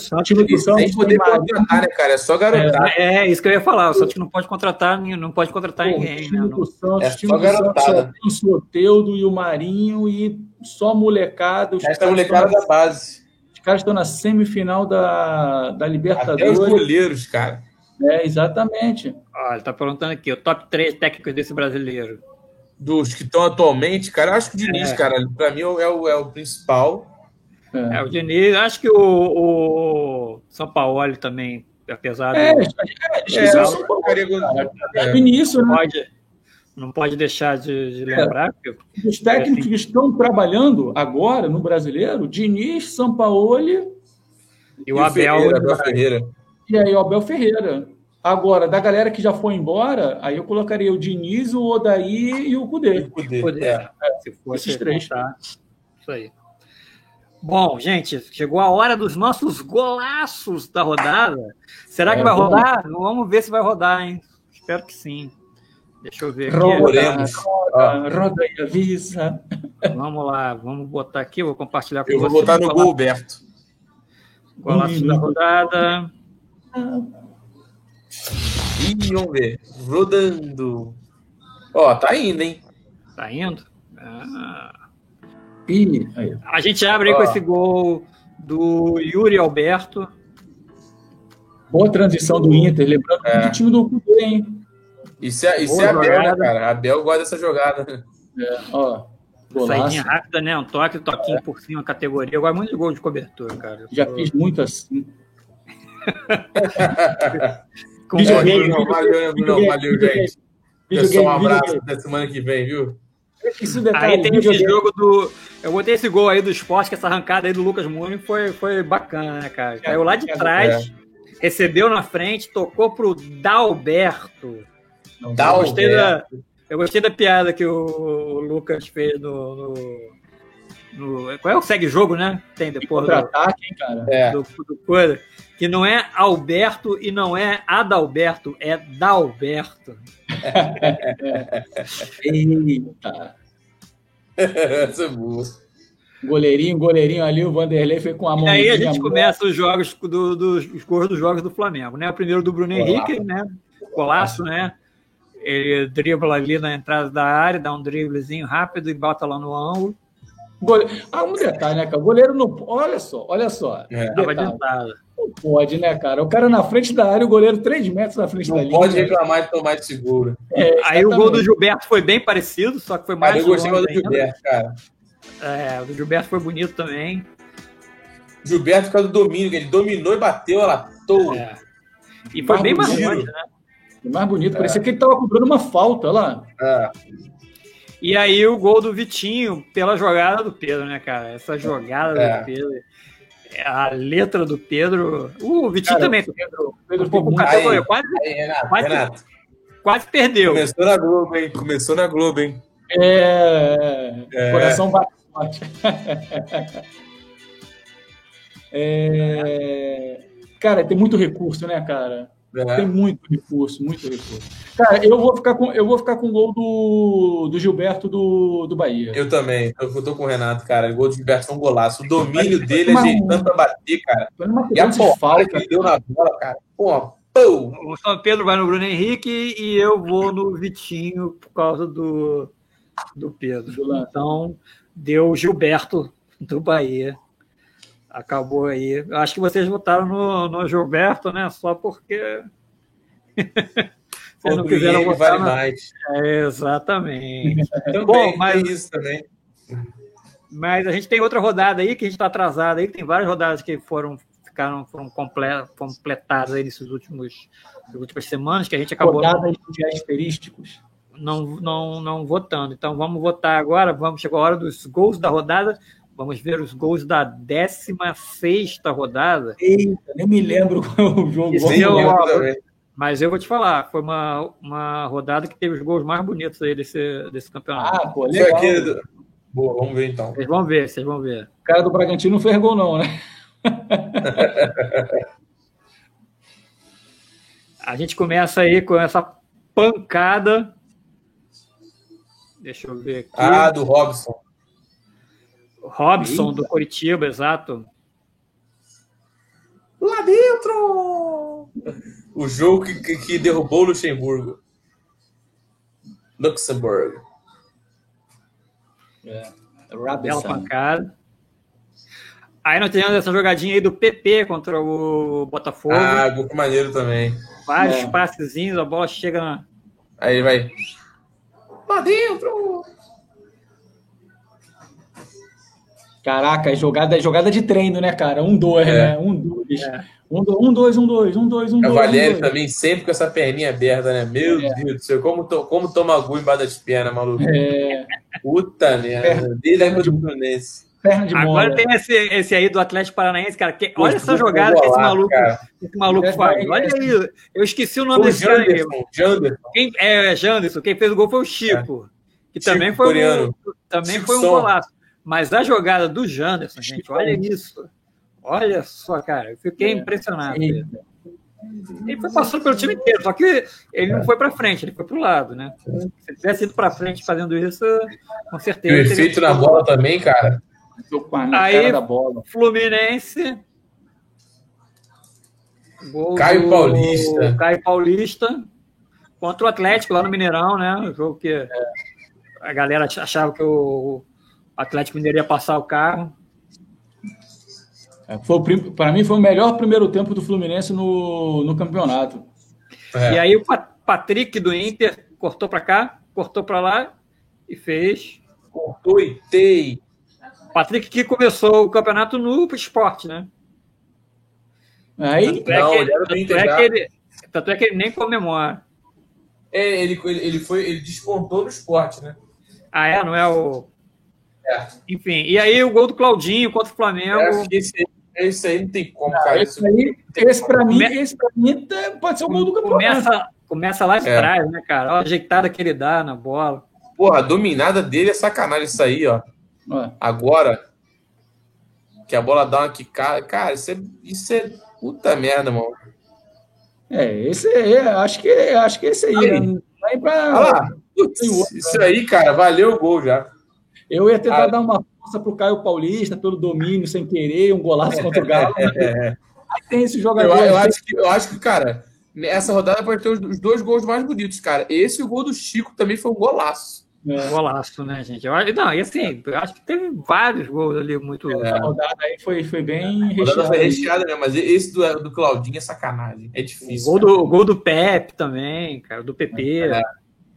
sem poder contratar, né, cara? É só garotar. É, é, isso que eu ia falar. O Santos não pode contratar, não pode contratar Pô, ninguém. Né? Do Santos, é só garotada. O Soteudo e o Marinho e só molecada. Os Essa molecada da base. Os caras estão na semifinal da, da Libertadores. Até os goleiros, cara. É, exatamente. Ah, ele está perguntando aqui, o top 3 técnicos desse brasileiro. Dos que estão atualmente, cara, acho que o Diniz, é. cara, para mim é o, é o principal. É. é. o Diniz, acho que o, o São Paulo também, apesar é, do. É, é, é, São Paulo, cara, é. Início, né? Pode, não pode deixar de, de lembrar. É. Os técnicos assim, que estão trabalhando agora no brasileiro, Diniz, São Paulo e o Abel. Ferreira, Abel Ferreira. E aí o Abel Ferreira. Agora, da galera que já foi embora, aí eu colocaria o Diniz, o Odaí e o Cudê. O Cudê, Cudê. É. É. Se fosse Esses três. Contar. Isso aí. Bom, gente, chegou a hora dos nossos golaços da rodada. Será que é, vai rodar? Vamos ver se vai rodar, hein? Espero que sim. Deixa eu ver aqui. Roda, roda, roda e avisa. Vamos lá, vamos botar aqui, vou compartilhar com Eu você. vou botar no Gilberto. Golaço da rodada. Ih, vamos ver. Rodando. Ó, tá indo, hein? Tá indo? Ah. Ih, aí. A gente abre aí com esse gol do Yuri Alberto. Boa transição do Inter, lembrando É. que o time do Cudê, hein? Isso é, isso Boa é a Bel, né, cara? A Bel gosta dessa jogada. É, ó, Saidinha rápida, né? Um toque, toquinho por cima, categoria. Eu gosto muito de gol de cobertura, cara. Eu Já sou- fiz muito assim. com videogame, Valeu, valeu, Bruno, valeu, gente. Pessoal, um abraço até semana que vem, viu? Isso detalhe, Aí tem esse jogo do. Eu botei esse gol aí do esporte, que essa arrancada aí do Lucas Muni foi, foi bacana, né, cara? Caiu lá de É. trás, recebeu na frente, tocou pro Dalberto. Não, Dá Eu o- gostei, da, eu gostei da piada que o, Lucas fez no. no- no- qual é o segue-jogo, né? Tem depois do, Contra-ataque, hein, cara? É. do, do coisa. Que não é Alberto e não é Adalberto, é Dalberto. Eita. Essa é boa. Goleirinho, goleirinho ali, o Vanderlei foi com a mão. E aí a gente começa os jogos do, dos os gols dos jogos do Flamengo, né? O primeiro do Bruno Golaço. Henrique, né? Golaço, né? Ele dribla ali na entrada da área, dá um driblezinho rápido e bota lá no ângulo. Gole... Ah, um detalhe, né, cara? O goleiro não. Olha só, olha só. É. Tava Detalhe. Não pode, né, cara? O cara na frente da área, o goleiro 3 metros na frente da Não linha. pode reclamar de tomar de seguro. É, Aí o gol do. Gilberto foi bem parecido, só que foi mais Cara, eu gostei mais do. Gilberto, cara. É, o do Gilberto foi bonito também. Gilberto por causa do domínio, ele dominou e bateu, ela toa. É. E foi bem mais bonito. longe, né? O mais bonito, parecia que ele tava cobrando uma falta, olha lá. É. E aí o gol do Vitinho pela jogada do Pedro, né, cara? Essa jogada É. do Pedro. A letra do Pedro. Uh, o Vitinho Cara, também. Pedro, Pedro muito- categoria. Aí. Quase, Aí, Renato, Quase- Renato. quase perdeu. Começou na Globo, hein? Começou na Globo, hein? É, É. coração bate forte. É, Cara, tem muito recurso, né, cara? Tem É. muito recurso, muito recurso. Cara, eu vou ficar com, eu vou ficar com o gol do, do Gilberto do, do Bahia. Eu também. Eu tô com o Renato, cara. O gol do Gilberto foi um golaço. O domínio dele, Mas- ajeitando pra bater, cara. E a de falta. que ele deu na bola, cara. Pô, pô. O São Pedro vai no Bruno Henrique e eu vou no Vitinho por causa do, do Pedro. Então, deu o Gilberto do Bahia. Acabou aí. Acho que vocês votaram no, no Gilberto, né? Só porque. vocês não quiseram votar vale na... mais. É, exatamente. Também, Bom, mas- tem isso também. Mas a gente tem outra rodada aí que a gente está atrasado aí, tem várias rodadas que foram ficaram foram comple- completadas aí nesses últimos últimas semanas que a gente acabou Rodadas de asterísticos. não, não, não votando. Então vamos votar agora, vamos chegar a hora dos gols da rodada. Vamos ver os gols da 16 rodada. Eita, nem me lembro qual é o jogo. Eu- também. Mas eu vou te falar, foi uma, uma rodada que teve os gols mais bonitos aí desse, desse campeonato. Ah, pô, legal. aqui é Boa, vamos ver então. Vocês vão ver, vocês vão ver. O cara do Bragantino não fez gol, não, né? A gente começa aí com essa pancada. Deixa eu ver aqui. Ah, do Robson. Robson do Curitiba, exato. Lá dentro! O jogo que, que, que derrubou o Luxemburgo. Luxemburgo. É. Bela pancada. Aí nós temos essa jogadinha aí do PP contra o Botafogo. Ah, gol maneiro também. Vários é. passezinhos, a bola chega na. Aí vai. Lá dentro! Caraca, é jogada, é jogada de treino, né, cara? Um, dois, É. né? Um, dois. É. Um, do- um, dois, um, dois, um, dois, um, dois. Valério um, dois. também, sempre com essa perninha aberta, né? Meu É. Deus do céu, como, to, como toma gol embaixo das pernas, maluco. É, Puta merda. Desde a época do Fluminense. perna de Agora bola. tem esse, esse aí do Atlético Paranaense, cara. que- olha essa esse jogada que esse maluco, cara. esse maluco É, faz. é, Olha é. aí. Eu esqueci o nome O desse cara aí. Janderson, Janderson. Quem, é, Janderson. Quem fez o gol foi o Chico. Que Chico também foi, um, também Chico foi um golaço. Mas a jogada do Janderson, gente, olha isso. Olha só, cara. Eu fiquei É. impressionado. Ele foi passando pelo time inteiro, só que ele não foi para frente, ele foi para o lado, né? Se ele tivesse ido para frente fazendo isso, com certeza. E o efeito na bola também, cara. Aí, Fluminense. Gol Caio Paulista. Caio Paulista contra o Atlético lá no Mineirão, né? O jogo que a galera achava que o Atlético Mineiro ia passar o carro. É, para mim foi o melhor primeiro tempo do Fluminense no, no campeonato. É. E aí o Patrick do Inter cortou para cá, cortou para lá e fez. Cortou e tei. Patrick que começou o campeonato no esporte, né? Aí, tanto é, que, tanto, é que ele, tanto é que ele nem comemora. É, ele, ele, foi, ele despontou no esporte, né? Ah, é? Não é o. É. Enfim, e aí o gol do Claudinho contra o Flamengo. É, esse, esse aí não tem como, ah, cara. Esse, aí, esse para mim, esse pra mim tá, pode ser o gol do campeonato. Começa, começa lá é. trás, né, cara? Olha a ajeitada que ele dá na bola. Porra, a dominada dele é sacanagem isso aí, ó. Agora, que a bola dá uma quicada. Cara, isso é, isso é puta merda, mano. É, esse aí, acho que, acho que esse aí, aí. Né? Vai pra... Olha lá. Putz, isso aí, cara, valeu o gol já. Eu ia tentar ah. dar uma força pro Caio Paulista pelo domínio sem querer, um golaço contra o Galo. Aí tem esse jogador. Eu, eu, acho que, eu acho que, cara, essa rodada pode ter os dois gols mais bonitos, cara. Esse e o gol do Chico também foi um golaço. É. Golaço, né, gente? Eu, não, e assim, eu acho que teve vários gols ali muito. É. A rodada aí foi, foi bem recheada. Foi recheada, né? Mas esse do, do Claudinho é sacanagem. É difícil. O gol, do, o gol do Pepe também, cara, do PP. É,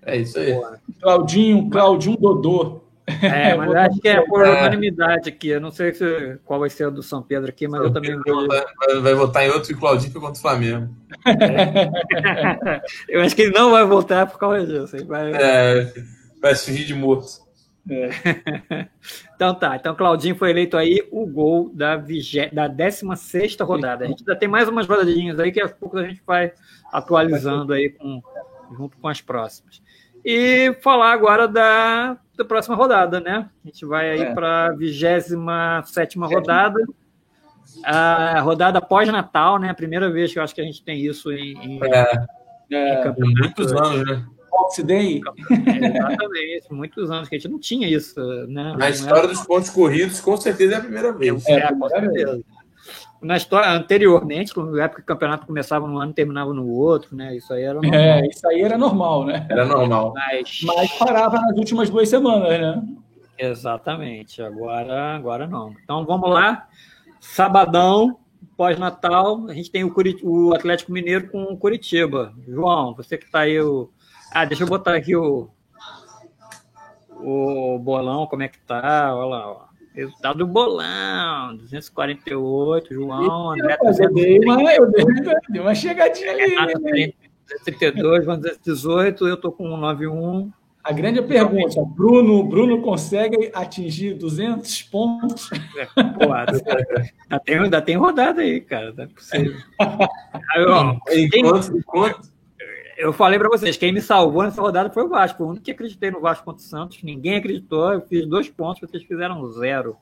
é isso aí. Claudinho, Claudinho Dodô. É, mas acho que é por unanimidade aqui. Eu não sei se, qual vai ser o do São Pedro aqui, mas São eu também vou. Vai, vai votar em outro e Claudinho contra o Flamengo. É. eu acho que ele não vai voltar por causa disso. Vai... É. Vai se fingir de morto. É. então tá, então Claudinho foi eleito aí o gol da, vigé... da 16 rodada. A gente ainda tem mais umas rodadinhas aí que a pouco a gente vai atualizando aí com, junto com as próximas. E falar agora da, da próxima rodada, né? A gente vai aí é. para a 27 rodada. A rodada pós-Natal, né? A primeira vez que eu acho que a gente tem isso em, em, é. em é. muitos anos, né? Box Day. exatamente, muitos anos que a gente não tinha isso. Né? Na história dos pontos corridos, com certeza é a primeira vez. É, é com certeza. Na história, anteriormente, na época que o campeonato começava num ano e terminava no outro, né? Isso aí era normal. É, isso aí era normal, né? Era normal. Mas, Mas parava nas últimas duas semanas, né? Exatamente. Agora, agora não. Então vamos lá. Sabadão, pós-Natal, a gente tem o, Curit o Atlético Mineiro com o Curitiba. João, você que está aí o, ah, deixa eu botar aqui o, o bolão, como é que tá? Olha lá, ó. Resultado do bolão, 248, João, André. Eu dei uma, eu dei, uma chegadinha ali. Né? 32, 218, eu tô com 91. A grande pergunta, Bruno, Bruno consegue atingir 200 pontos? É, pô, ainda, tem, ainda tem rodada aí, cara, não é possível. Aí, ó, enquanto, enquanto, eu falei para vocês, quem me salvou nessa rodada foi o Vasco. O único que acreditei no Vasco contra o Santos, ninguém acreditou. Eu fiz dois pontos, vocês fizeram zero.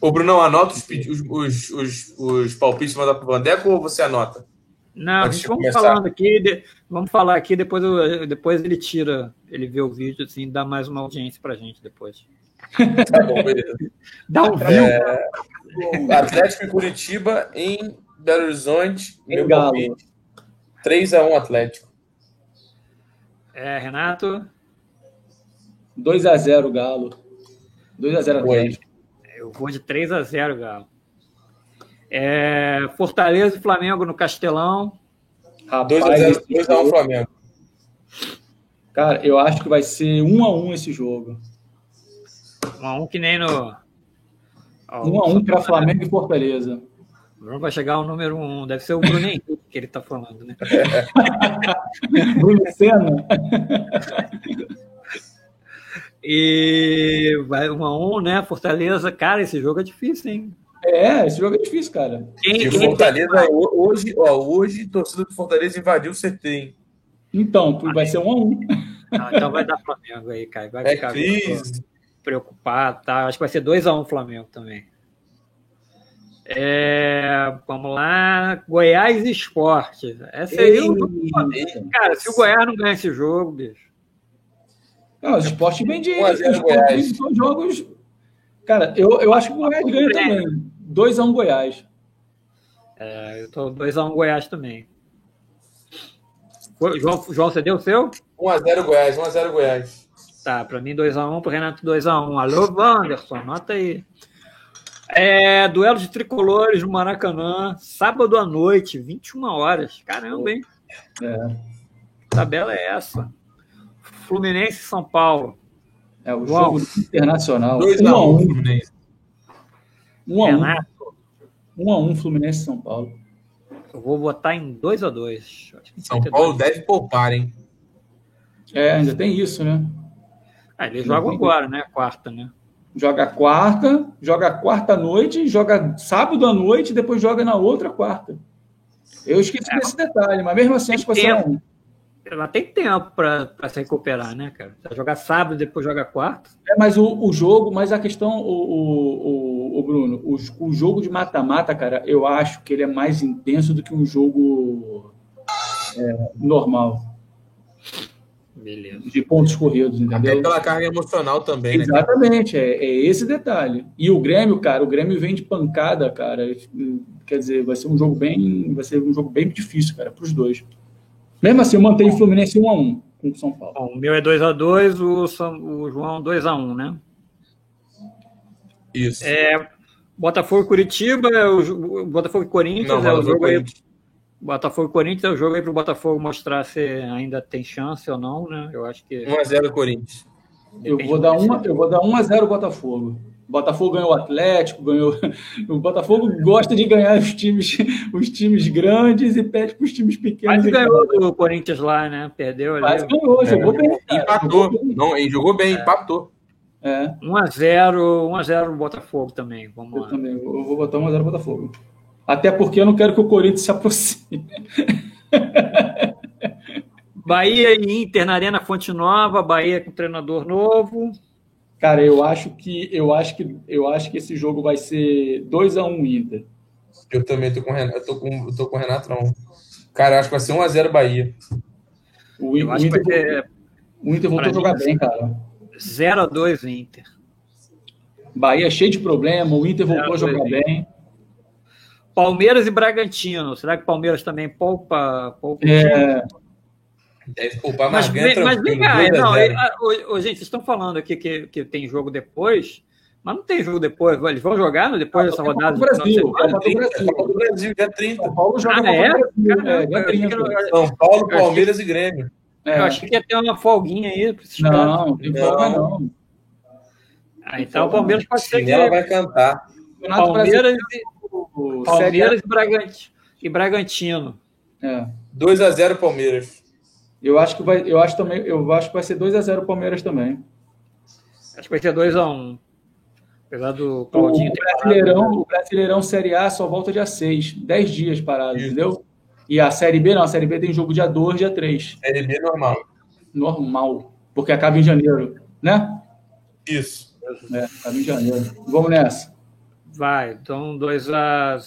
Ô, Bruno, anota os, os, os, os palpites mandar para o Vandeco ou você anota? Não, Antes vamos começar. falando aqui, de, vamos falar aqui, depois, eu, depois ele tira, ele vê o vídeo, assim, dá mais uma audiência pra gente depois. Tá bom, beleza. dá um view. É, Atlético e Curitiba em Belo Horizonte, em meu Galo. 3x1 Atlético. É, Renato? 2 x 0 Galo. 2 x 0 Atlético. Eu vou de 3 x 0 Galo. É, Fortaleza e Flamengo no Castelão. 2 x 0 2 x 1 Flamengo. Cara, eu acho que vai ser 1 x 1 esse jogo. 1 x 1 que nem no 1 x 1 para Flamengo e Fortaleza. Bruno vai chegar ao número um. Deve ser o Bruno Henrique que ele está falando, né? Bruno Senna. e vai um a um, né? Fortaleza. Cara, esse jogo é difícil, hein? É, esse jogo é difícil, cara. Quem, e Fortaleza, tem... hoje, ó, hoje, torcida do Fortaleza invadiu o CT, hein? Então, vai ser um a um. Não, então vai dar Flamengo aí, cara. Vai é ficar preocupado, tá? Acho que vai ser 2 a 1 um Flamengo também. É, vamos lá. Goiás Esporte. Essa aí, cara, se o Goiás não ganha esse jogo, bicho. Não, o esporte vem de. Goiás. jogos. Cara, eu, eu acho que o Goiás ganha também. 2x1 um Goiás. É, eu tô 2x1 um Goiás também. João, João, você deu o seu? 1x0 Goiás, 1x0 Goiás. Tá, para mim 2x1, para Renato 2x1. Alô, Wanderson, anota aí. É, duelo de tricolores no Maracanã, sábado à noite, 21 horas. Caramba, hein? É. Que tabela é essa? Fluminense e São Paulo. É o João. jogo internacional. 2x1 um Fluminense. 1 x 1 1 a 1 Fluminense e São Paulo. Eu vou botar em 2 x 2 São Paulo deve poupar, hein? É, ainda tem isso, né? Ah, eles jogam agora, né? Quarta, né? Joga quarta, joga quarta noite, joga sábado à noite depois joga na outra quarta. Eu esqueci é, desse detalhe, mas mesmo assim acho que vai um. Ela tem tempo para se recuperar, né, cara? Jogar sábado, depois joga quarta. É, mas o, o jogo, mas a questão, o, o, o, Bruno, o, o jogo de mata-mata, cara, eu acho que ele é mais intenso do que um jogo é, normal. Beleza. De pontos corridos, entendeu? Até pela carga emocional também, né, Exatamente, né, é, é esse detalhe. E o Grêmio, cara, o Grêmio vem de pancada, cara. Quer dizer, vai ser um jogo bem, vai ser um jogo bem difícil, cara, para os dois. Mesmo assim, eu mantenho o Fluminense 1x1 com o São Paulo. Bom, o meu é 2x2, o, o João 2x1, né? Isso. É, Botafogo Curitiba, é o, Botafogo e Corinthians Não, é o jogo aí. Botafogo e Corinthians é o jogo aí para o Botafogo mostrar se ainda tem chance ou não, né? Eu acho que. 1x0 Corinthians. Eu vou, dar uma, eu vou dar 1x0 Botafogo. O Botafogo ganhou o Atlético, ganhou. O Botafogo gosta de ganhar os times, os times grandes e pede para os times pequenos. Mas ganhou do Corinthians lá, né? Perdeu ali. Mas ganhou, jogou é, bem. Cara. Empatou. Jogou bem. Não, jogou bem, é. empatou. É. 1x0, 1x0 Botafogo também. Vamos eu lá. também, eu vou botar 1x0 Botafogo. Até porque eu não quero que o Corinthians se aproxime. Bahia e Inter na Arena Fonte Nova, Bahia com treinador novo. Cara, eu acho que eu acho que eu acho que esse jogo vai ser 2 x 1 um Inter. Eu também tô com eu tô com tô com o Renato não. Cara, eu acho que vai ser 1 x 0 Bahia. O, eu o Inter, ter... o Inter voltou a jogar bem, cara. 0 x 2 Inter. Bahia cheio de problema, o Inter voltou a jogar bem. Palmeiras e Bragantino. Será que Palmeiras também poupa? poupa é, Deve poupar mais mas, mas vem cá, não, gente, vocês estão falando aqui que, que tem jogo depois, mas não tem jogo depois. Eles vão jogar depois dessa rodada? Do Brasil, Copa do Brasil, Copa do Brasil, dia 30. São Paulo joga ah, é? Brasil, é, São Paulo, Palmeiras e Grêmio. É. Eu achei que ia ter uma folguinha aí. Não, tem folga não. Ah, então o Palmeiras pode ser que... vai cantar. Palmeiras, e, Palmeiras e Bragantino. É. 2 a 0 Palmeiras. Eu acho que vai, eu acho também, eu acho que vai ser 2 a 0 Palmeiras também. Acho que vai ser 2 a 1. Apesar do Claudinho o Brasileirão, parado, né? o Brasileirão Série A só volta dia 6, 10 dias parado, Isso. entendeu? E a Série B não, a Série B tem jogo dia 2, dia 3. Série B normal. Normal, porque acaba em janeiro, né? Isso. É, acaba em janeiro. Vamos nessa. Vai, então 2 a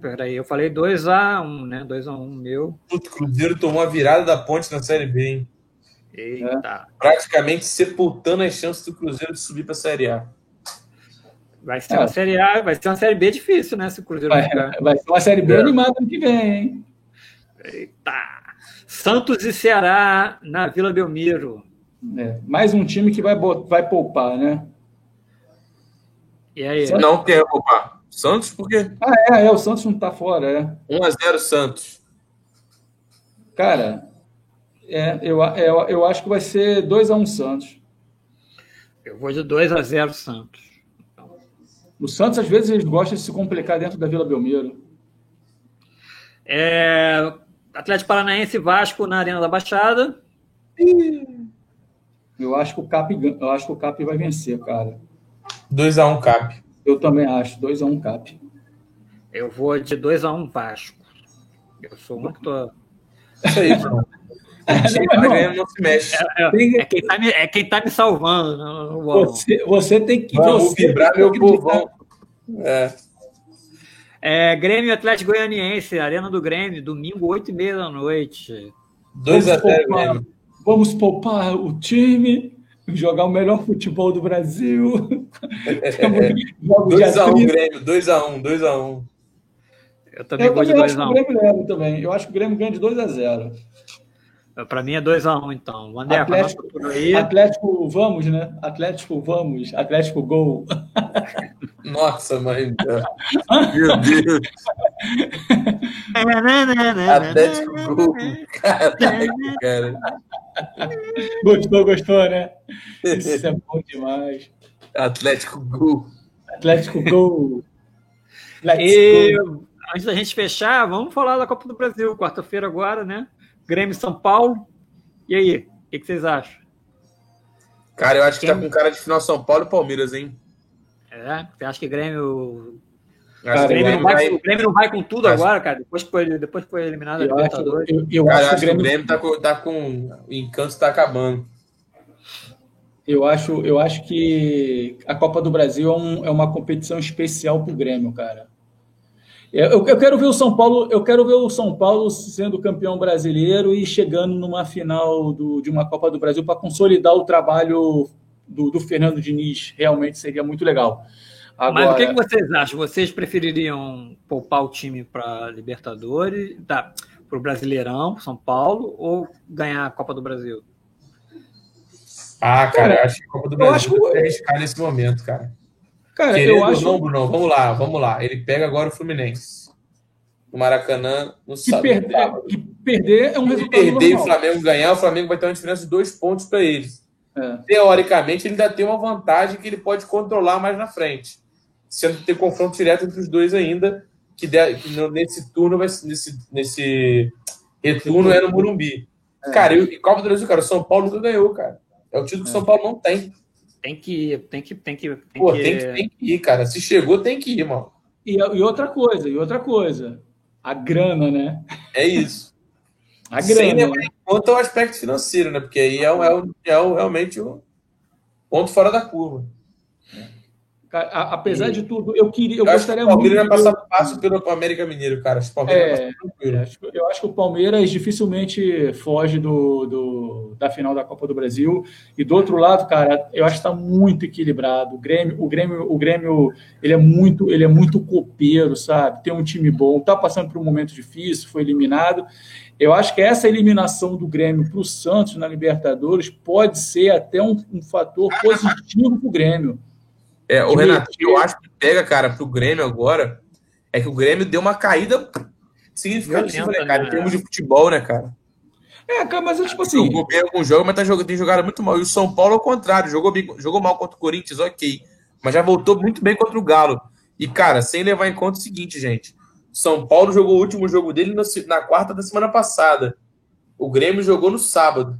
Peraí, eu falei 2x1, né? 2x1 meu. O Cruzeiro tomou a virada da ponte na Série B, hein? Eita. É. Praticamente sepultando as chances do Cruzeiro de subir para a Série A. Vai ser é. uma Série A, vai ser uma Série B difícil, né? Se o Cruzeiro vai, vai ser uma Série B é. animada ano que vem, hein? Eita. Santos e Ceará na Vila Belmiro. É. Mais um time que vai, vai poupar, né? E aí? Não quer poupar. Santos, por quê? Ah, é, é, o Santos não tá fora, é. 1x0 Santos. Cara, é, eu, é, eu acho que vai ser 2x1 Santos. Eu vou de 2x0 Santos. O Santos, às vezes, eles gostam de se complicar dentro da Vila Belmiro. É, Atlético Paranaense e Vasco na Arena da Baixada. Eu acho que o Cap, eu acho que o Cap vai vencer, cara. 2x1 Cap. Eu também acho, 2x1 um Cap. Eu vou de 2x1 um Vasco. Eu sou muito. Isso aí, mano. É, não se mexe. É, é, é, quem tá me, é quem tá me salvando. Você, você tem que. Vamos vibrar meu povão. É. É, Grêmio Atlético Goianiense, Arena do Grêmio, domingo, 8 e meia da noite. 2 a 0 Grêmio. Vamos poupar o time, jogar o melhor futebol do Brasil. 2x1 Grêmio, 2x1, 2x1. Eu também eu vou também de 2x1. Um. Grêmio leva também. Eu acho que o Grêmio ganha de 2x0. Para mim é 2x1, um, então. Vander, Atlético, Atlético, vamos, né? Atlético, vamos. Atlético, gol. Nossa, mãe. Meu Deus. Atlético, gol. Caraca, cara. Gostou, gostou, né? Isso é bom demais. Atlético, gol. Atlético, gol. e, antes da gente fechar, vamos falar da Copa do Brasil. Quarta-feira agora, né? Grêmio São Paulo. E aí, o que, que, vocês acham? Cara, eu acho Quem... que tá com cara de final São Paulo e Palmeiras, hein? É, você acha que Grêmio. Cara, o, Grêmio não vai, vai... o Grêmio não vai com tudo acho... agora, cara. Depois foi, depois foi eliminado eu a Libertadores. Eu, eu, cara, acho, que o Grêmio, Grêmio tá, com, tá com. O encanto tá acabando. Eu acho, eu acho que a Copa do Brasil é, um, é uma competição especial para o Grêmio, cara. Eu, eu, quero ver o São Paulo, eu quero ver o São Paulo sendo campeão brasileiro e chegando numa final do, de uma Copa do Brasil para consolidar o trabalho do, do, Fernando Diniz. Realmente seria muito legal. Agora... Mas o que, que vocês acham? Vocês prefeririam poupar o time para Libertadores, tá, para o Brasileirão, São Paulo, ou ganhar a Copa do Brasil? Ah, cara, eu acho que a Copa do Brasil eu acho... é arriscar nesse momento, cara. Cara, Querendo eu acho. Não, Bruno, vamos lá, vamos lá. Ele pega agora o Fluminense. No Maracanã, no que sábado. Perder, que perder é um resultado. Se perder e o Flamengo ganhar, o Flamengo vai ter uma diferença de dois pontos para eles. É. Teoricamente, ele ainda tem uma vantagem que ele pode controlar mais na frente. Sendo ter confronto direto entre os dois ainda, que, der, que nesse turno, vai, nesse, nesse retorno é no Morumbi. É. Cara, e Copa do Brasil, cara, o São Paulo nunca ganhou, cara. É o título que o São Paulo não tem. Tem que ir, tem que, tem que, tem Pô, que... Tem, que, tem que ir, cara. Se chegou, tem que ir, mano. E, e outra coisa, e outra coisa. A grana, né? É isso. A grana. Sem levar em conta o aspecto financeiro, né? Porque aí é, o, é, o, é o, realmente o ponto fora da curva. Apesar de tudo, eu queria, eu, eu gostaria muito. O Palmeiras vai passar fácil pelo América Mineiro, cara. O Palmeiras é, eu acho que o Palmeiras dificilmente foge do, do, da final da Copa do Brasil. E do outro lado, cara, eu acho que está muito equilibrado. O Grêmio, o Grêmio, o Grêmio, ele é muito, ele é muito copeiro, sabe? Tem um time bom, está passando por um momento difícil, foi eliminado. Eu acho que essa eliminação do Grêmio para o Santos na Libertadores pode ser até um, um fator positivo para o Grêmio. É, o Renato, eu acho que pega, cara, pro Grêmio agora, é que o Grêmio deu uma caída significativa, né, cara, em né? termos de futebol, né, cara? É, cara, mas é tipo assim. Jogou bem algum jogo, mas tá jogando, tem jogado muito mal. E o São Paulo, ao contrário, jogou, bem, jogou mal contra o Corinthians, ok. Mas já voltou muito bem contra o Galo. E, cara, sem levar em conta o seguinte, gente. São Paulo jogou o último jogo dele na quarta da semana passada. O Grêmio jogou no sábado.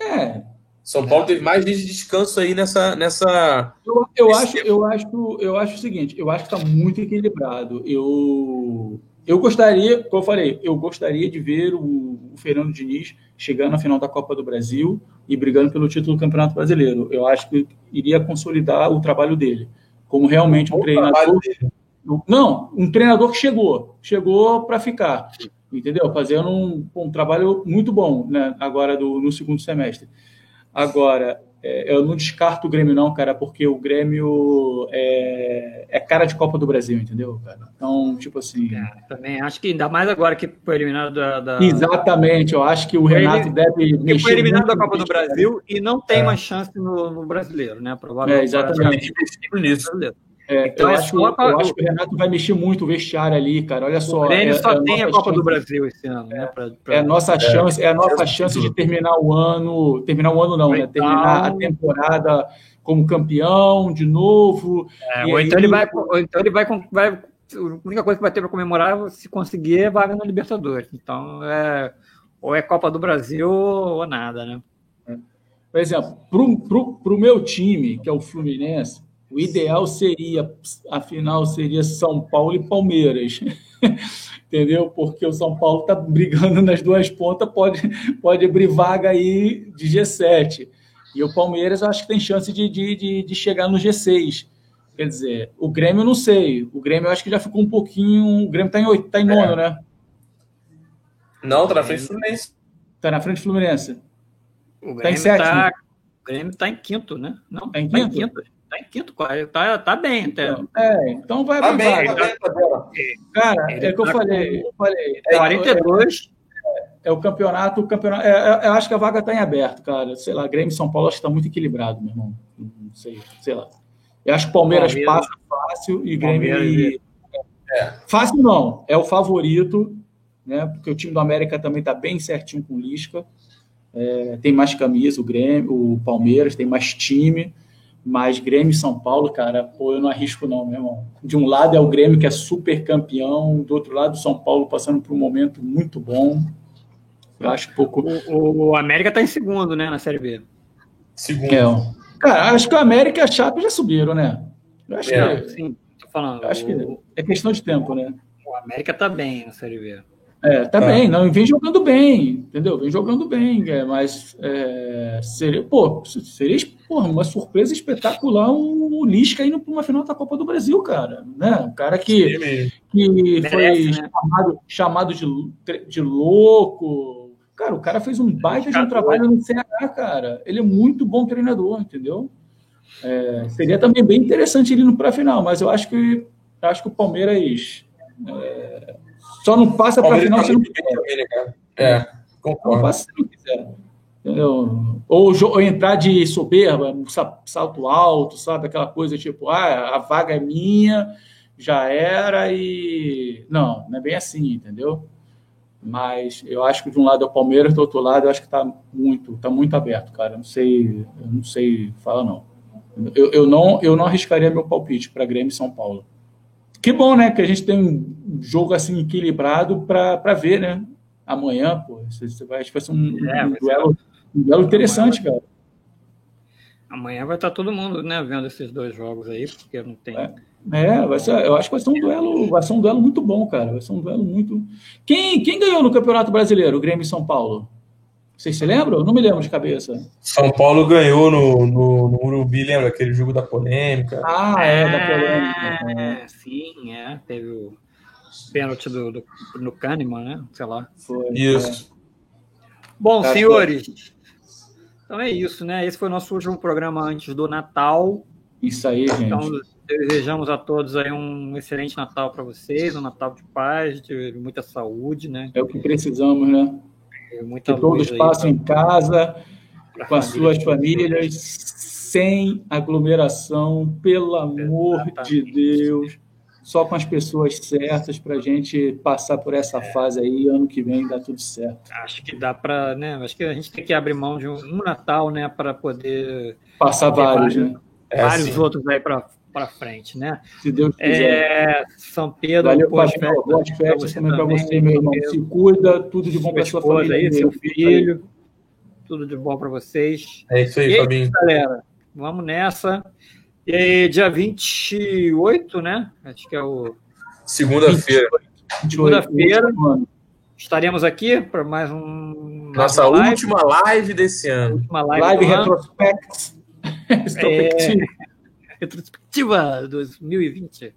É, são Paulo teve mais dias de descanso aí nessa. nessa eu, eu acho, eu, acho, eu acho o seguinte: eu acho que está muito equilibrado. Eu, eu gostaria, como eu falei, eu gostaria de ver o, o, Fernando Diniz chegando na final da Copa do Brasil e brigando pelo título do Campeonato Brasileiro. Eu acho que iria consolidar o trabalho dele, como realmente um treinador. Não, um treinador que chegou, chegou para ficar, entendeu? Fazendo um, um, trabalho muito bom né, agora do, no segundo semestre. Agora, é, eu não descarto o Grêmio, não, cara, porque o Grêmio é, é cara de Copa do Brasil, entendeu, cara? Então, tipo assim. É, também acho que ainda mais agora que foi eliminado da. da... Exatamente, eu acho que o Renato deve. Mexer foi eliminado da Copa do Brasil e não tem é. mais chance no, no brasileiro, né? Provavelmente. É, exatamente. Nisso. É, então, eu, é acho, eu acho que o Renato vai mexer muito o vestiário ali, cara. Olha só. O Grêmio é, só é tem a Copa chance, do Brasil esse ano, né? Pra, pra... É a nossa é, chance, é a nossa chance de terminar o ano. Terminar o ano não, né? Terminar a temporada como campeão de novo. É, ou, aí... então ele vai, ou então ele vai, vai. A única coisa que vai ter para comemorar, se conseguir, é vaga na Libertadores. Então, é, ou é Copa do Brasil ou nada, né? Por exemplo, para o meu time, que é o Fluminense, o ideal seria, afinal, seria São Paulo e Palmeiras. Entendeu? Porque o São Paulo está brigando nas duas pontas, pode, pode abrir vaga aí de G7. E o Palmeiras acho que tem chance de, de, de, de chegar no G6. Quer dizer, o Grêmio eu não sei. O Grêmio eu acho que já ficou um pouquinho. O Grêmio tá em, oito, tá em nono, né? Não, tá na frente do Fluminense. Tá na frente do Fluminense. O Tá em Grêmio sétimo. tá, o Grêmio tá em quinto, né? Não, Tá em Tá em quinto? Tá em quinto, quase. tá, tá bem até. Então, é, então vai Tá bem, tá bem, tá bem. Cara, Ele é o que eu tá falei. com Eu falei É é, 42. é o campeonato. O campeonato é, é, eu acho que a vaga tá em aberto, cara. Sei lá, Grêmio e São Paulo acho que tá muito equilibrado, meu irmão. Não sei, sei lá. Eu acho que o Palmeiras, Palmeiras. passa fácil e Grêmio. Palmeiras É. Fácil não, é o favorito, né? Porque o time do América também tá bem certinho com o Lisca. É, tem mais camisa, o Grêmio, o Palmeiras tem mais time, mas Grêmio e São Paulo, cara, pô, eu não arrisco não, meu irmão. De um lado é o Grêmio que é super campeão, do outro lado o São Paulo passando por um momento muito bom. Eu acho pouco. O, o América tá em segundo, né, na Série B. Segundo. É, cara, acho que o América e a Chape já subiram, né? Eu acho É. que Sim, tô falando. eu acho que o, é questão de tempo, né? o América tá bem na Série B. É, tá Tá. bem, não, vem jogando bem, entendeu? Vem jogando bem, é, mas é, seria, pô, seria porra, uma surpresa espetacular o Lisca indo para uma final da Copa do Brasil, cara, né? Um cara que, que foi Merece, né? chamado, chamado de, de louco. Cara, o cara fez um baita de um trabalho no Ceará, cara. Ele é muito bom treinador, entendeu? É, seria também bem interessante ele indo para a final, mas eu acho que eu acho que o Palmeiras é, só não passa para a final tá se não também, né? É, não concordo. passa se não quiser. Ou, ou entrar de soberba, um sa- salto alto, sabe? Aquela coisa tipo, ah, a vaga é minha, já era e. Não, não é bem assim, entendeu? Mas eu acho que de um lado é o Palmeiras, do outro lado eu acho que está muito, tá muito aberto, cara. Eu não sei, eu não sei falar, não. Eu, eu não. eu não arriscaria meu palpite para Grêmio e São Paulo. Que bom, né? Que a gente tem um jogo assim equilibrado para ver, né? Amanhã, pô. Você, vai, acho que vai ser um, É, um ser- duelo, um duelo interessante, cara. Amanhã vai estar todo mundo, né, vendo esses dois jogos aí, porque não tem. É. É, vai ser, eu acho que vai ser um duelo, vai ser um duelo muito bom, cara. Vai ser um duelo muito. Quem, quem ganhou no Campeonato Brasileiro, o Grêmio e São Paulo? Vocês se lembram? Não me lembro de cabeça. São Paulo ganhou no, no, no Urubi, lembra? Aquele jogo da polêmica. Ah, é, da polêmica. É, sim, é. Teve o pênalti do, do, no Kahneman, né? Sei lá. Foi. Isso. Bom, Tá, senhores, então é isso, né? Esse foi o nosso último programa antes do Natal. Isso aí, gente. Então, desejamos a todos aí um excelente Natal para vocês, um Natal de paz, de muita saúde, né? É o que precisamos, né? E Muita Que todos passem em casa, com as família suas de famílias, sem aglomeração, pelo amor de Exatamente. Deus, só com as pessoas certas para a gente passar por essa fase aí, ano que vem dá tudo certo. Acho que dá para, né? Acho que a gente tem que abrir mão de um, um Natal, né, para poder Passar vários, vários. né? É, vários sim. outros aí para para frente, né? Se Deus quiser. É, São Pedro, Valeu, boas festas Boas festas também para você, meu irmão. Se cuida, tudo de bom para sua família. aí, seu filho, tudo de bom para vocês. É isso aí, E aí, Fabinho. galera, vamos nessa. E aí, dia 28, né? Acho que é o. Segunda-feira. Segunda-feira. Estaremos aqui para mais um. Nossa live, última live desse ano. última live, Live retrospect. Retrospectiva. retrospectiva 2020.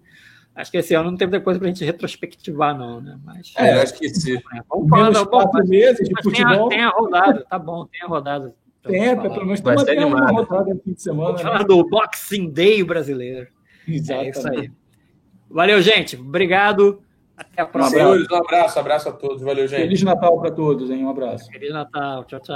Acho que esse ano não tem muita coisa para a gente retrospectivar, não, né? Mas É, eu acho que sim. é, vamos falar da mas, meses de mas tem, a, futebol. tem a rodada, tá bom, tem a rodada. pra Tem, falar. pelo menos estamos até uma rodada no fim de semana. Vamos Né? falar do Boxing Day brasileiro. É Exatamente. isso aí. Valeu, gente. Obrigado. Até a próxima. abraço. Um abraço, abraço a todos. Valeu, gente. Feliz Natal para todos, hein? Um abraço. Feliz Natal. Tchau, tchau.